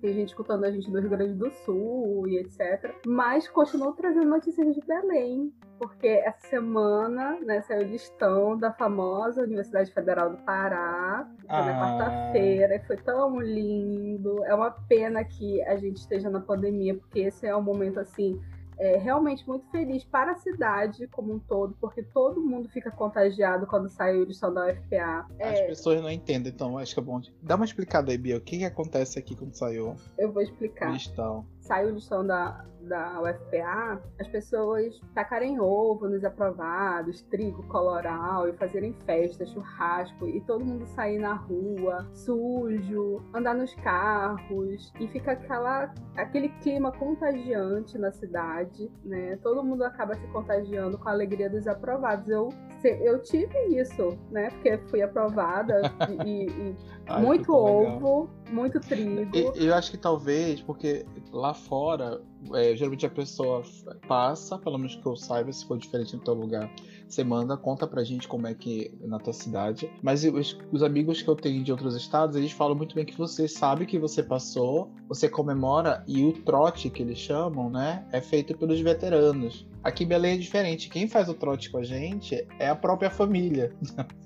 Tem gente escutando a gente do Rio Grande do Sul e etc. Mas continuo trazendo notícias de Belém, porque essa semana né, saiu o listão da famosa Universidade Federal do Pará, foi ah. na quarta-feira, e foi tão lindo. É uma pena que a gente esteja na pandemia, porque esse é um momento assim é, realmente muito feliz para a cidade como um todo, porque todo mundo fica contagiado quando sai o listão da UFPA. As é... pessoas não entendem, então acho que é bom. Dá uma explicada aí, Bia, o que, que acontece aqui quando saiu Eu vou explicar. listão? Saiu o listão da, da UFPA, as pessoas tacarem ovo nos aprovados, trigo coloral e fazerem festa, churrasco e todo mundo sair na rua, sujo, andar nos carros e fica aquela, aquele clima contagiante na cidade, né? Todo mundo acaba se contagiando com a alegria dos aprovados. Eu, eu tive isso, né? Porque fui aprovada e, e Ai, muito ovo, muito trigo. Eu acho que talvez, porque lá fora é, geralmente a pessoa passa, pelo menos que eu saiba, se for diferente no teu lugar, você manda, conta pra gente como é que é na tua cidade. Mas os, os, amigos que eu tenho de outros estados, eles falam muito bem que você sabe que você passou, você comemora, e o trote que eles chamam, né, é feito pelos veteranos. Aqui em Belém é diferente. Quem faz o trote com a gente é a própria família.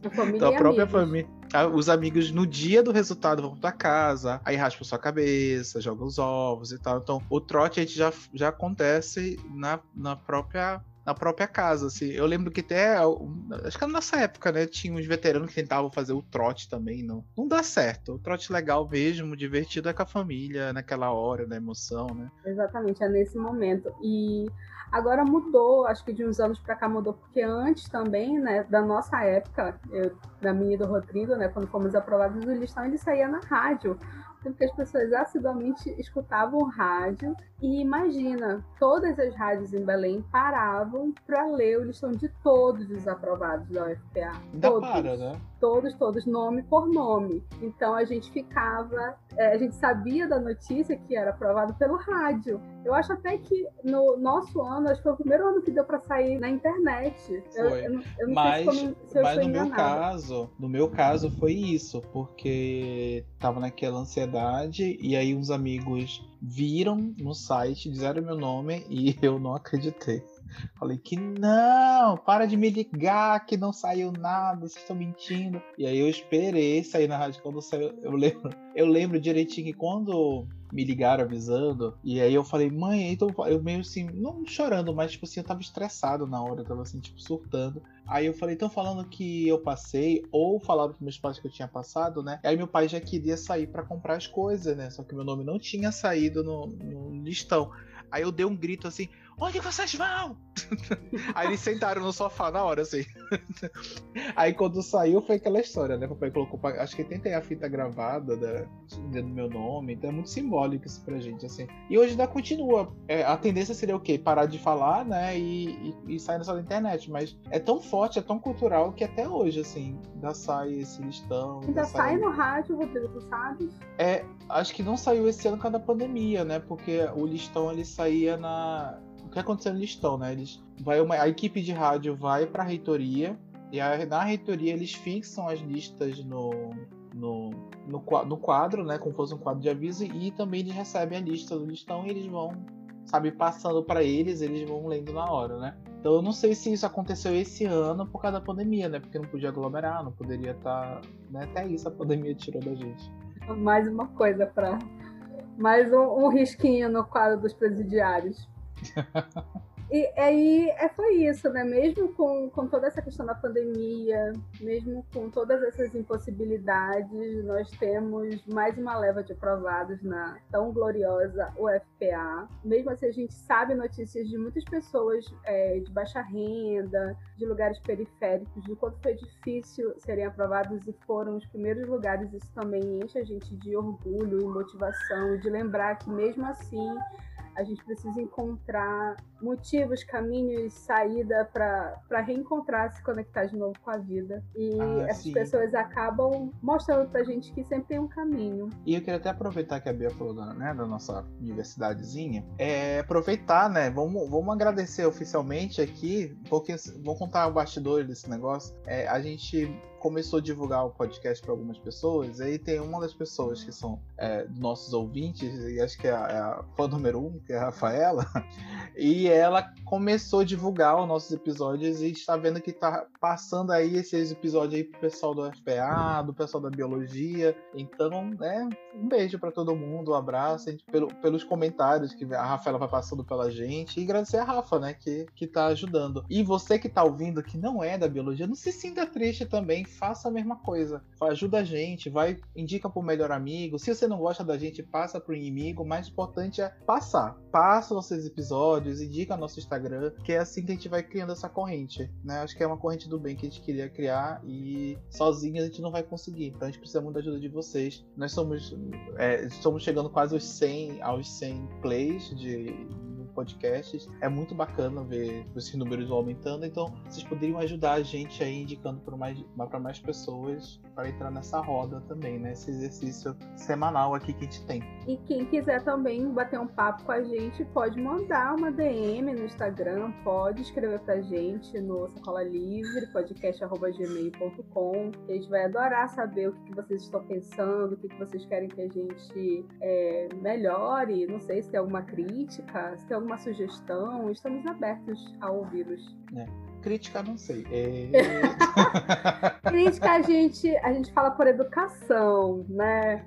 A família então, a própria família. Os amigos no dia do resultado vão pra casa, aí raspam sua cabeça, jogam os ovos e tal. Então, o trote a gente já, já acontece na, na própria na própria casa, assim. Eu lembro que até, acho que na nossa época, né, tinha uns veteranos que tentavam fazer o trote também, não. Não dá certo. O trote legal mesmo, divertido é com a família, naquela hora, na emoção, né? Exatamente, é nesse momento. E agora mudou, acho que de uns anos para cá mudou, porque antes também, né, da nossa época, eu, da minha e do Rodrigo, né, quando fomos aprovados do listão, ele saía na rádio porque as pessoas assiduamente escutavam rádio e imagina, todas as rádios em Belém paravam para ler o listão de todos os aprovados da UFPA. Ainda todos, para, né? Todos, todos, nome por nome. Então a gente ficava, é, a gente sabia da notícia que era aprovado pelo rádio. Eu acho até que no nosso ano, acho que foi o primeiro ano que deu para sair na internet. Foi. Eu, eu, eu não mas, sei se, eu, se mas no meu caso, no meu caso foi isso, porque tava naquela ansiedade e aí uns amigos viram no site, disseram meu nome e eu não acreditei. Falei que não, para de me ligar, que não saiu nada, vocês estão mentindo. E aí eu esperei sair na rádio quando saiu. Eu lembro, eu lembro direitinho que quando me ligaram avisando. E aí eu falei, mãe, então eu meio assim, não chorando, mas tipo assim, eu tava estressado na hora, eu tava assim, tipo, surtando. Aí eu falei, estão falando que eu passei, ou falaram pros meus pais que eu tinha passado, né? Aí meu pai já queria sair para comprar as coisas, né? Só que meu nome não tinha saído no, no listão. Aí eu dei um grito assim, onde vocês vão? Aí eles sentaram no sofá na hora, assim. Aí quando saiu foi aquela história, né? Papai colocou. Acho que tem até a fita gravada da, do meu nome, então é muito simbólico isso pra gente, assim. E hoje ainda continua. É, a tendência seria o quê? Parar de falar, né? E, e, e sair só da internet. Mas é tão forte, é tão cultural que até hoje, assim, ainda sai esse listão. Ainda, sai... sai no rádio, Rodrigo, tu sabe? É, acho que não saiu esse ano por causa da pandemia, né? Porque o listão ele saía na que aconteceu no listão, né? Eles vai uma, a equipe de rádio vai para a reitoria e a, na reitoria eles fixam as listas no, no, no, no, quadro, né? Como fosse um quadro de aviso e também eles recebem a lista do listão e eles vão, sabe, passando para eles, eles vão lendo na hora, né? Então eu não sei se isso aconteceu esse ano por causa da pandemia, né? Porque não podia aglomerar, não poderia estar, tá, né? Até isso a pandemia tirou da gente. Mais uma coisa para mais um, um risquinho no quadro dos presidiários. E aí é, foi isso, né? Mesmo com, com toda essa questão da pandemia, mesmo com todas essas impossibilidades, nós temos mais uma leva de aprovados na tão gloriosa UFPA. Mesmo assim, a gente sabe notícias de muitas pessoas é, de baixa renda, de lugares periféricos, do quanto foi difícil serem aprovados e foram os primeiros lugares. Isso também enche a gente de orgulho e motivação, de lembrar que mesmo assim a gente precisa encontrar motivos, caminhos, saída para reencontrar, se conectar de novo com a vida. E ah, essas sim. pessoas acabam mostrando pra gente que sempre tem um caminho. E eu queria até aproveitar que a Bia falou da, né, da nossa universidadezinha, é aproveitar, né? Vamos, vamos agradecer oficialmente aqui, porque vou contar o bastidor desse negócio. É, a gente começou a divulgar o podcast para algumas pessoas, aí tem uma das pessoas que são é, nossos ouvintes, e acho que é a, é a fã número um, que é a Rafaela, e ela começou a divulgar os nossos episódios e está vendo que está passando aí esses episódios aí pro pessoal do FPA, do pessoal da biologia. Então, né, um beijo para todo mundo, um abraço gente, pelo, pelos comentários que a Rafaela vai passando pela gente e agradecer a Rafa, né, que, que tá ajudando. E você que tá ouvindo que não é da biologia, não se sinta triste também, faça a mesma coisa. Ajuda a gente, vai, indica pro melhor amigo. Se você não gosta da gente, passa pro inimigo. O mais importante é passar. Passa nossos episódios, indica nosso Instagram, que é assim que a gente vai criando essa corrente, né? Acho que é uma corrente do bem que a gente queria criar e sozinho a gente não vai conseguir. Então a gente precisa muito da ajuda de vocês. Nós somos, é, estamos chegando quase aos 100, aos 100 plays de podcasts. É muito bacana ver esses números aumentando, então vocês poderiam ajudar a gente aí indicando para mais, mais pessoas para entrar nessa roda também, né? Esse exercício semanal aqui que a gente tem. E quem quiser também bater um papo com a gente, pode mandar uma DM no Instagram, pode escrever pra gente no Sacola Livre, podcast.gmail.com. A gente vai adorar saber o que, vocês estão pensando, o que, vocês querem que a gente é, melhore. Não sei se tem alguma crítica, se tem alguma sugestão. Estamos abertos a ouvi-los. É. Crítica, não sei. É... Crítica, a gente, a gente fala por educação, né?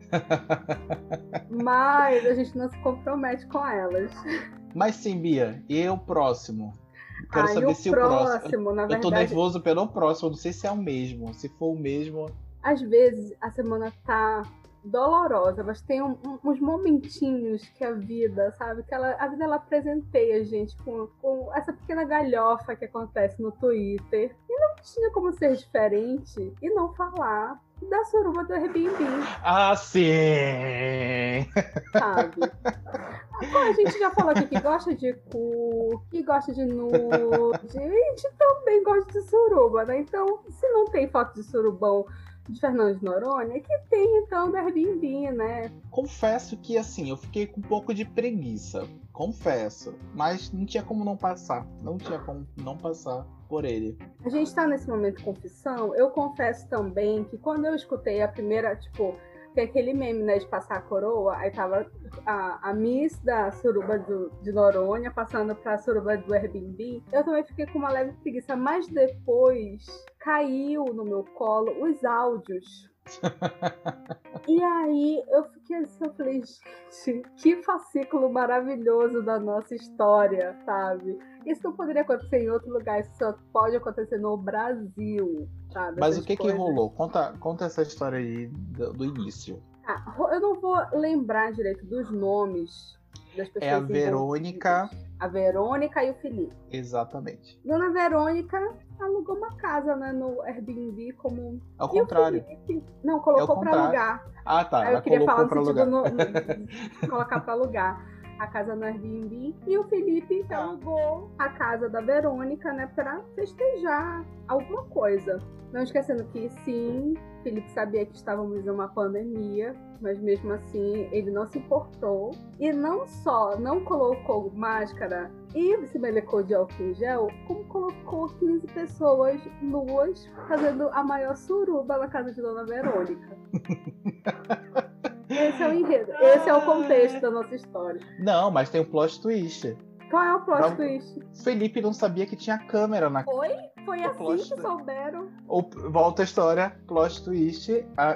Mas a gente não se compromete com elas. Mas sim, Bia, e o próximo? Quero ah, saber o se próximo, o próximo. Na verdade, eu tô nervoso pelo próximo, não sei se é o mesmo. Se for o mesmo. Às vezes a semana tá dolorosa, mas tem um, um, uns momentinhos que a vida, sabe? Que ela, a vida ela presenteia a gente com, com essa pequena galhofa que acontece no Twitter. E não tinha como ser diferente e não falar da suruba do Airbnb. Ah, sim! Sabe? Agora, a gente já falou aqui que gosta de cu, que gosta de nude. A gente também gosta de suruba, né? Então, se não tem foto de surubão de Fernando de Noronha que tem então do Airbnb, né? Confesso que assim, eu fiquei com um pouco de preguiça, confesso, mas não tinha como não passar, não tinha como não passar por ele. A gente tá nesse momento de confissão, eu confesso também que quando eu escutei a primeira, tipo, que é aquele meme, né, de passar a coroa, aí tava a, a Miss da suruba do, de Noronha passando pra suruba do Airbnb. Eu também fiquei com uma leve preguiça, mas depois caiu no meu colo os áudios e aí eu fiquei assim, eu falei, gente, que fascículo maravilhoso da nossa história, sabe? Isso não poderia acontecer em outro lugar, isso só pode acontecer no Brasil, sabe? Mas Essas o que coisas. que rolou? Conta, conta essa história aí do, do início. Ah, eu não vou lembrar direito dos nomes das pessoas. É a Verônica. A Verônica e o Felipe. Exatamente. Dona Verônica alugou uma casa né, no Airbnb como. Ao contrário. Não, colocou é para alugar. Ah, tá. Aí eu queria falar no sentido no, no, colocar para alugar a casa no Airbnb. E o Felipe ah. alugou a casa da Verônica, né, para festejar alguma coisa. Não esquecendo que sim, Felipe sabia que estávamos em uma pandemia, mas mesmo assim ele não se importou. E não só não colocou máscara e se melecou de álcool em gel, como colocou 15 pessoas nuas fazendo a maior suruba na casa de Dona Verônica. Esse é o enredo, esse é o contexto da nossa história. Não, mas tem o um plot twist. Qual é o plot twist? Felipe não sabia que tinha câmera na Oi? Foi o assim que souberam? Ou, volta a história, plot twist.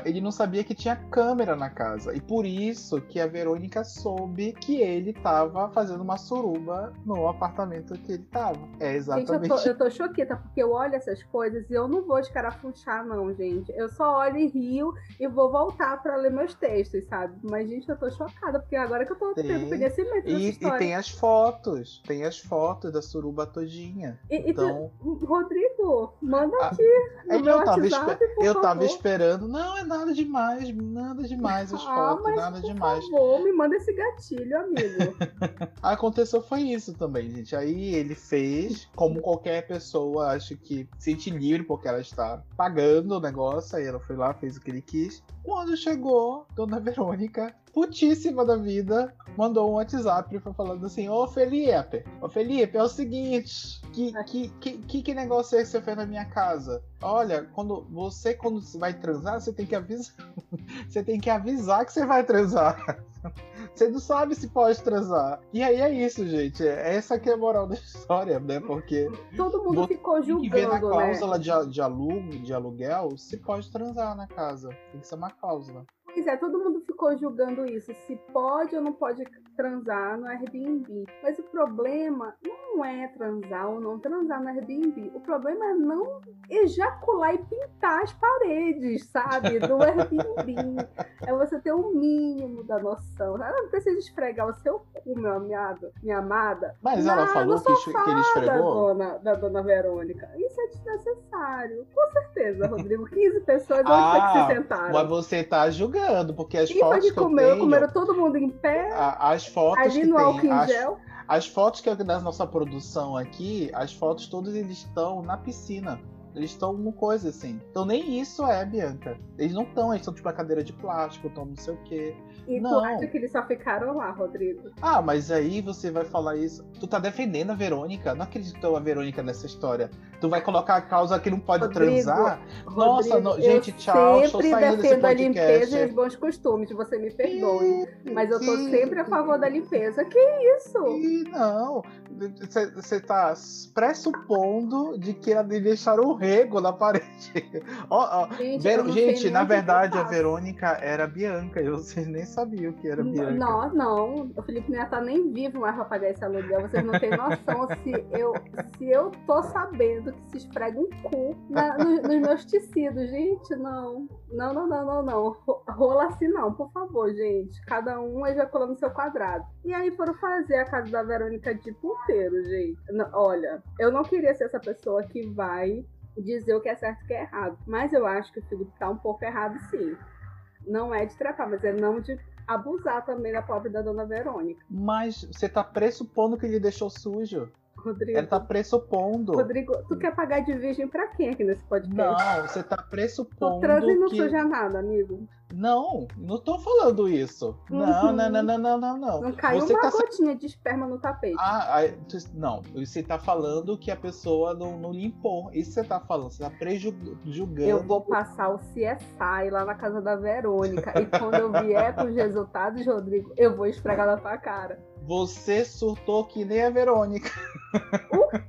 ele não sabia que tinha câmera na casa. E por isso que a Verônica soube que ele tava fazendo uma suruba no apartamento que ele tava. É exatamente. Gente, eu tô, eu tô choquita, porque eu olho essas coisas e eu não vou escarafunchar, não, gente. Eu só olho e rio e vou voltar pra ler meus textos, sabe? Mas, gente, eu tô chocada, porque agora que eu tô tendo conhecimento e, e tem as fotos. Tem as fotos da suruba todinha. E, então... E Rodrigo, Rodrigo, manda ah, aqui. É no eu, tava, WhatsApp, eu tava esperando. Não, é nada demais, nada demais as ah, fotos, nada demais. Por favor, me manda esse gatilho, amigo. Aconteceu foi isso também, gente. Aí ele fez, como qualquer pessoa, acho que sente livre porque ela está pagando o negócio. Aí ela foi lá, fez o que ele quis. Quando chegou, Dona Verônica putíssima da vida, mandou um WhatsApp falando assim: Ô Felipe, ô Felipe, é o seguinte, que, que, que, que negócio é que você fez na minha casa? Olha, quando você quando vai transar, você tem que avisar. você tem que avisar que você vai transar. Você não sabe se pode transar. E aí é isso, gente. É essa que é a moral da história, né? Porque. Todo mundo ficou julgando. Que ver na cláusula né? de, de, alugo, de aluguel se pode transar na casa. Tem que ser uma cláusula. Pois é, todo mundo ficou julgando isso, se pode ou não pode transar no Airbnb. Mas o problema não é transar ou não transar no Airbnb. O problema é não ejacular e pintar as paredes, sabe? Do Airbnb. é você ter o um mínimo da noção. Ela não precisa esfregar o seu cu, meu amado, minha amada. Mas ela falou que, que ele esfregou? Da dona, da dona Verônica. Isso é desnecessário. Com certeza, Rodrigo. 15 pessoas, onde ah, foi que se ah, sentaram? Mas você tá julgando, porque as fotos que comeu, eu tenho... comeram todo mundo em pé. as fotos ali no álcool em gel. As fotos que é da nossa produção aqui, as fotos todas eles estão na piscina. Eles estão no coisa assim. Então nem isso é, Bianca. Eles não estão, eles estão tipo a cadeira de plástico, estão não sei o quê. E não. tu acha que eles só ficaram lá, Rodrigo? Ah, mas aí você vai falar isso. Tu tá defendendo a Verônica. Não acredito a Verônica nessa história. Tu vai colocar a causa que não pode Rodrigo, transar. Nossa, no... gente, tchau. Sempre defendo a limpeza e os bons costumes. Você me perdoe. Que, mas eu tô que... sempre a favor da limpeza. Que isso? Que não. Você tá pressupondo de que ela deixar um rego na parede. oh, oh. Gente, Ver... gente na verdade, a Verônica era Bianca. Eu, vocês nem sabiam que era Bianca. Não, não. O Felipe não ia estar tá nem vivo mais pra pagar esse aluguel. Vocês não têm noção se eu, se eu tô sabendo que se esfrega um cu na, no, nos meus tecidos. Gente, não. Não, não, não, não, não. Rola assim não, por favor, gente. Cada um ejaculando seu quadrado. E aí foram fazer a casa da Verônica de puteiro, gente. olha, eu não queria ser essa pessoa que vai dizer o que é certo e o que é errado. Mas eu acho que o Felipe tá um pouco errado, sim não é de tratar, mas é não de abusar também da pobre da dona Verônica. Mas você tá pressupondo que ele deixou sujo. Rodrigo. Ela tá pressupondo. Rodrigo, tu quer pagar de virgem pra quem aqui nesse podcast? Não, você tá pressupondo. E não que... suja nada, amigo. Não, não tô falando isso. Não, Uhum. não, não, não, não, não, não. Não caiu Você uma tá gotinha de esperma no tapete. Ah, não, você tá falando que a pessoa não, não limpou. Isso você tá falando, você tá prejulgando. Eu vou passar o CSI lá na casa da Verônica. E quando eu vier com os resultados, Rodrigo, eu vou esfregar na tua cara. Você surtou que nem a Verônica.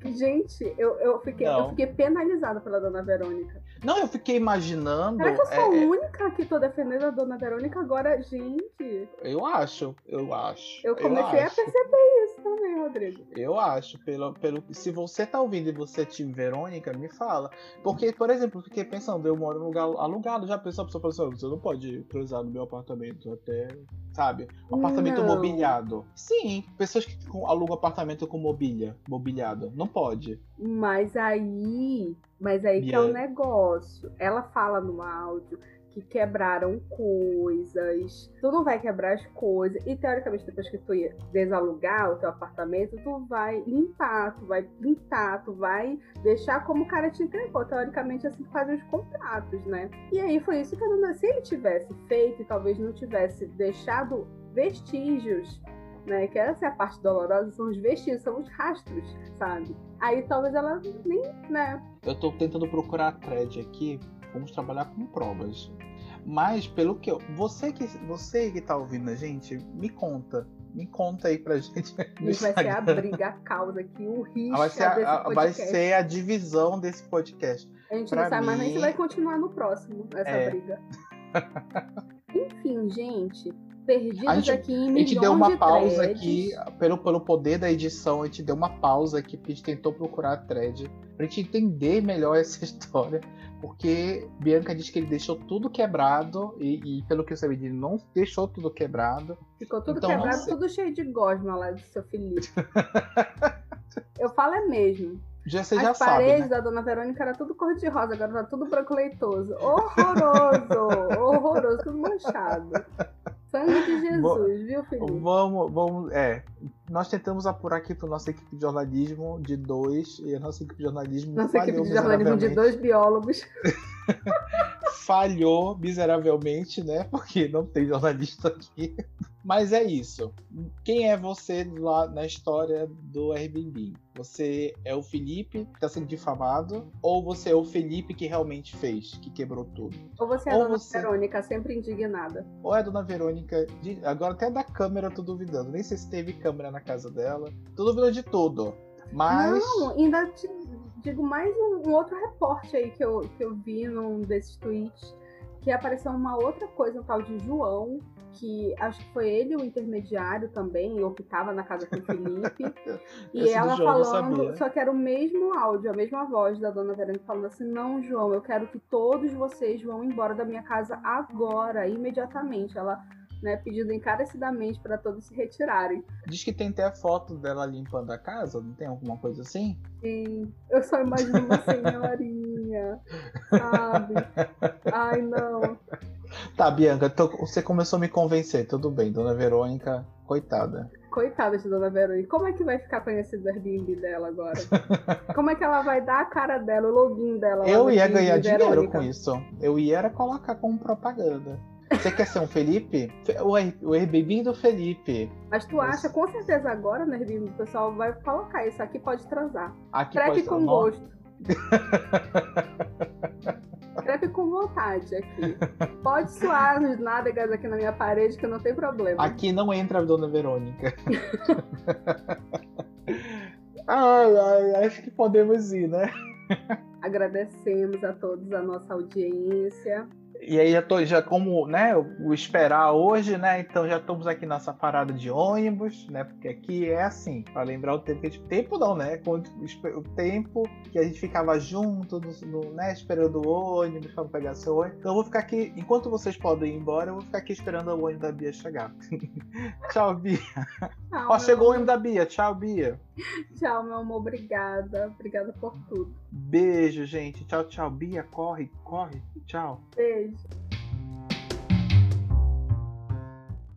Gente, eu, eu, fiquei, eu fiquei penalizada pela dona Verônica. Não, eu fiquei imaginando. Será que eu sou a é, é, única que tô defendendo a dona Verônica agora? Gente, eu acho, eu acho. eu comecei a acho. perceber isso também, Rodrigo. Eu acho, pelo, pelo. Se você tá ouvindo e você é time Verônica, me fala. Porque, por exemplo, eu fiquei pensando, eu moro num lugar alugado, já pensou a pessoa pensou, você não pode cruzar no meu apartamento até. Sabe? Um apartamento Não. mobiliado. Sim, pessoas que alugam apartamento com mobília, mobiliado. Não pode. Mas aí, mas aí que é o Bianca. negócio. Ela fala no áudio que quebraram coisas. Tu não vai quebrar as coisas. E teoricamente, depois que tu ia desalugar o teu apartamento, tu vai limpar, tu vai pintar, tu vai deixar como o cara te entregou. Teoricamente, assim que fazem os contratos, né? E aí foi isso que a dona. Se ele tivesse feito e talvez não tivesse deixado vestígios né? Que essa é a parte dolorosa, são os vestígios, são os rastros, sabe? Aí talvez ela nem, né? Eu tô tentando procurar a thread aqui. Vamos trabalhar com provas. Mas pelo que eu. Você que, você que tá ouvindo a gente, me conta. Me conta aí pra gente. Isso vai ser a briga, a causa aqui, o risco Vai ser, a, a- vai ser a divisão desse podcast. A gente pra não sabe mais nem mim- se vai continuar no próximo, essa É. briga. Enfim, gente, perdidos A gente- aqui em A gente deu uma de pausa threads. aqui, pelo, pelo poder da edição, a gente deu uma pausa aqui, porque a gente tentou procurar a thread, pra gente entender melhor essa história, porque Bianca disse que ele deixou tudo quebrado, e, e pelo que eu sabia, ele não deixou tudo quebrado. Ficou tudo Então, quebrado, sei. tudo cheio de gosma lá do seu Felipe. Eu falo é mesmo. Já, você As já sabe, paredes né? da Dona Verônica era tudo cor de rosa, agora tá tudo branco leitoso. Horroroso! horroroso, tudo manchado. Sangue de Jesus, viu, Felipe? Vamos, vamos, é. Nós tentamos apurar aqui para nossa equipe de jornalismo de dois, e a nossa equipe de jornalismo Nossa equipe de jornalismo de dois biólogos. falhou miseravelmente, né? Porque não tem jornalista aqui. Mas é isso. Quem é você lá na história do Airbnb? Você é o Felipe que está sendo difamado? Ou você é o Felipe que realmente fez, que quebrou tudo? Ou você é a Ou Dona você- Verônica, sempre indignada. Ou é a dona Verônica? de- Agora até da câmera eu tô duvidando. Nem sei se teve câmera na casa dela. Tô duvidando de tudo. Mas. Não, ainda te digo mais um, um outro reporte aí que eu, que eu vi num desses tweets, que apareceu uma outra coisa, um tal de João, que acho que foi ele o intermediário também, ou que tava na casa com o Felipe. e Esse ela João falando, só que era o mesmo áudio, a mesma voz da dona Verônica falando assim: não, João, eu quero que todos vocês vão embora da minha casa agora, imediatamente. Ela. Né, pedindo encarecidamente para todos se retirarem. Diz que tem até a foto dela limpando a casa, não tem alguma coisa assim? Sim, eu só imagino uma senhorinha, sabe? Ai, não. Tá, Bianca, tô- você começou a me convencer. Tudo bem, dona Verônica, coitada. Coitada de Dona Verônica. Como é que vai ficar conhecido o Airbnb dela agora? Como é que ela vai dar a cara dela, o login dela? Eu ia ganhar dinheiro Verônica? com isso. Eu ia era colocar como propaganda. Você quer ser um Felipe? Fe- O Air- o Airbnb do Felipe. Mas tu acha, com certeza agora no Airbnb o pessoal vai colocar isso aqui pode transar. Aqui Crepe pode com gosto. Crepe com vontade aqui. Pode suar nos nádegas aqui na minha parede que não tem problema. Aqui não entra a dona Verônica. ai, acho que podemos ir, né? Agradecemos a todos a nossa audiência. E aí já tô, já como, né, o esperar hoje, né? Então já estamos aqui nessa parada de ônibus, né? Porque aqui é assim, para lembrar o tempo que a gente, tempo não, né? Quando, o o tempo que a gente ficava junto, no, no- né, esperando o ônibus para pegar seu ônibus. Então eu vou ficar aqui, enquanto vocês podem ir embora, eu vou ficar aqui esperando o ônibus da Bia chegar. Tchau, Bia. Tchau, Ó, chegou o amor. ônibus da Bia. Tchau, Bia. Tchau, meu amor. Obrigada. Obrigada por tudo. Beijo, gente. Tchau, tchau. Bia, corre, corre. Tchau. Beijo.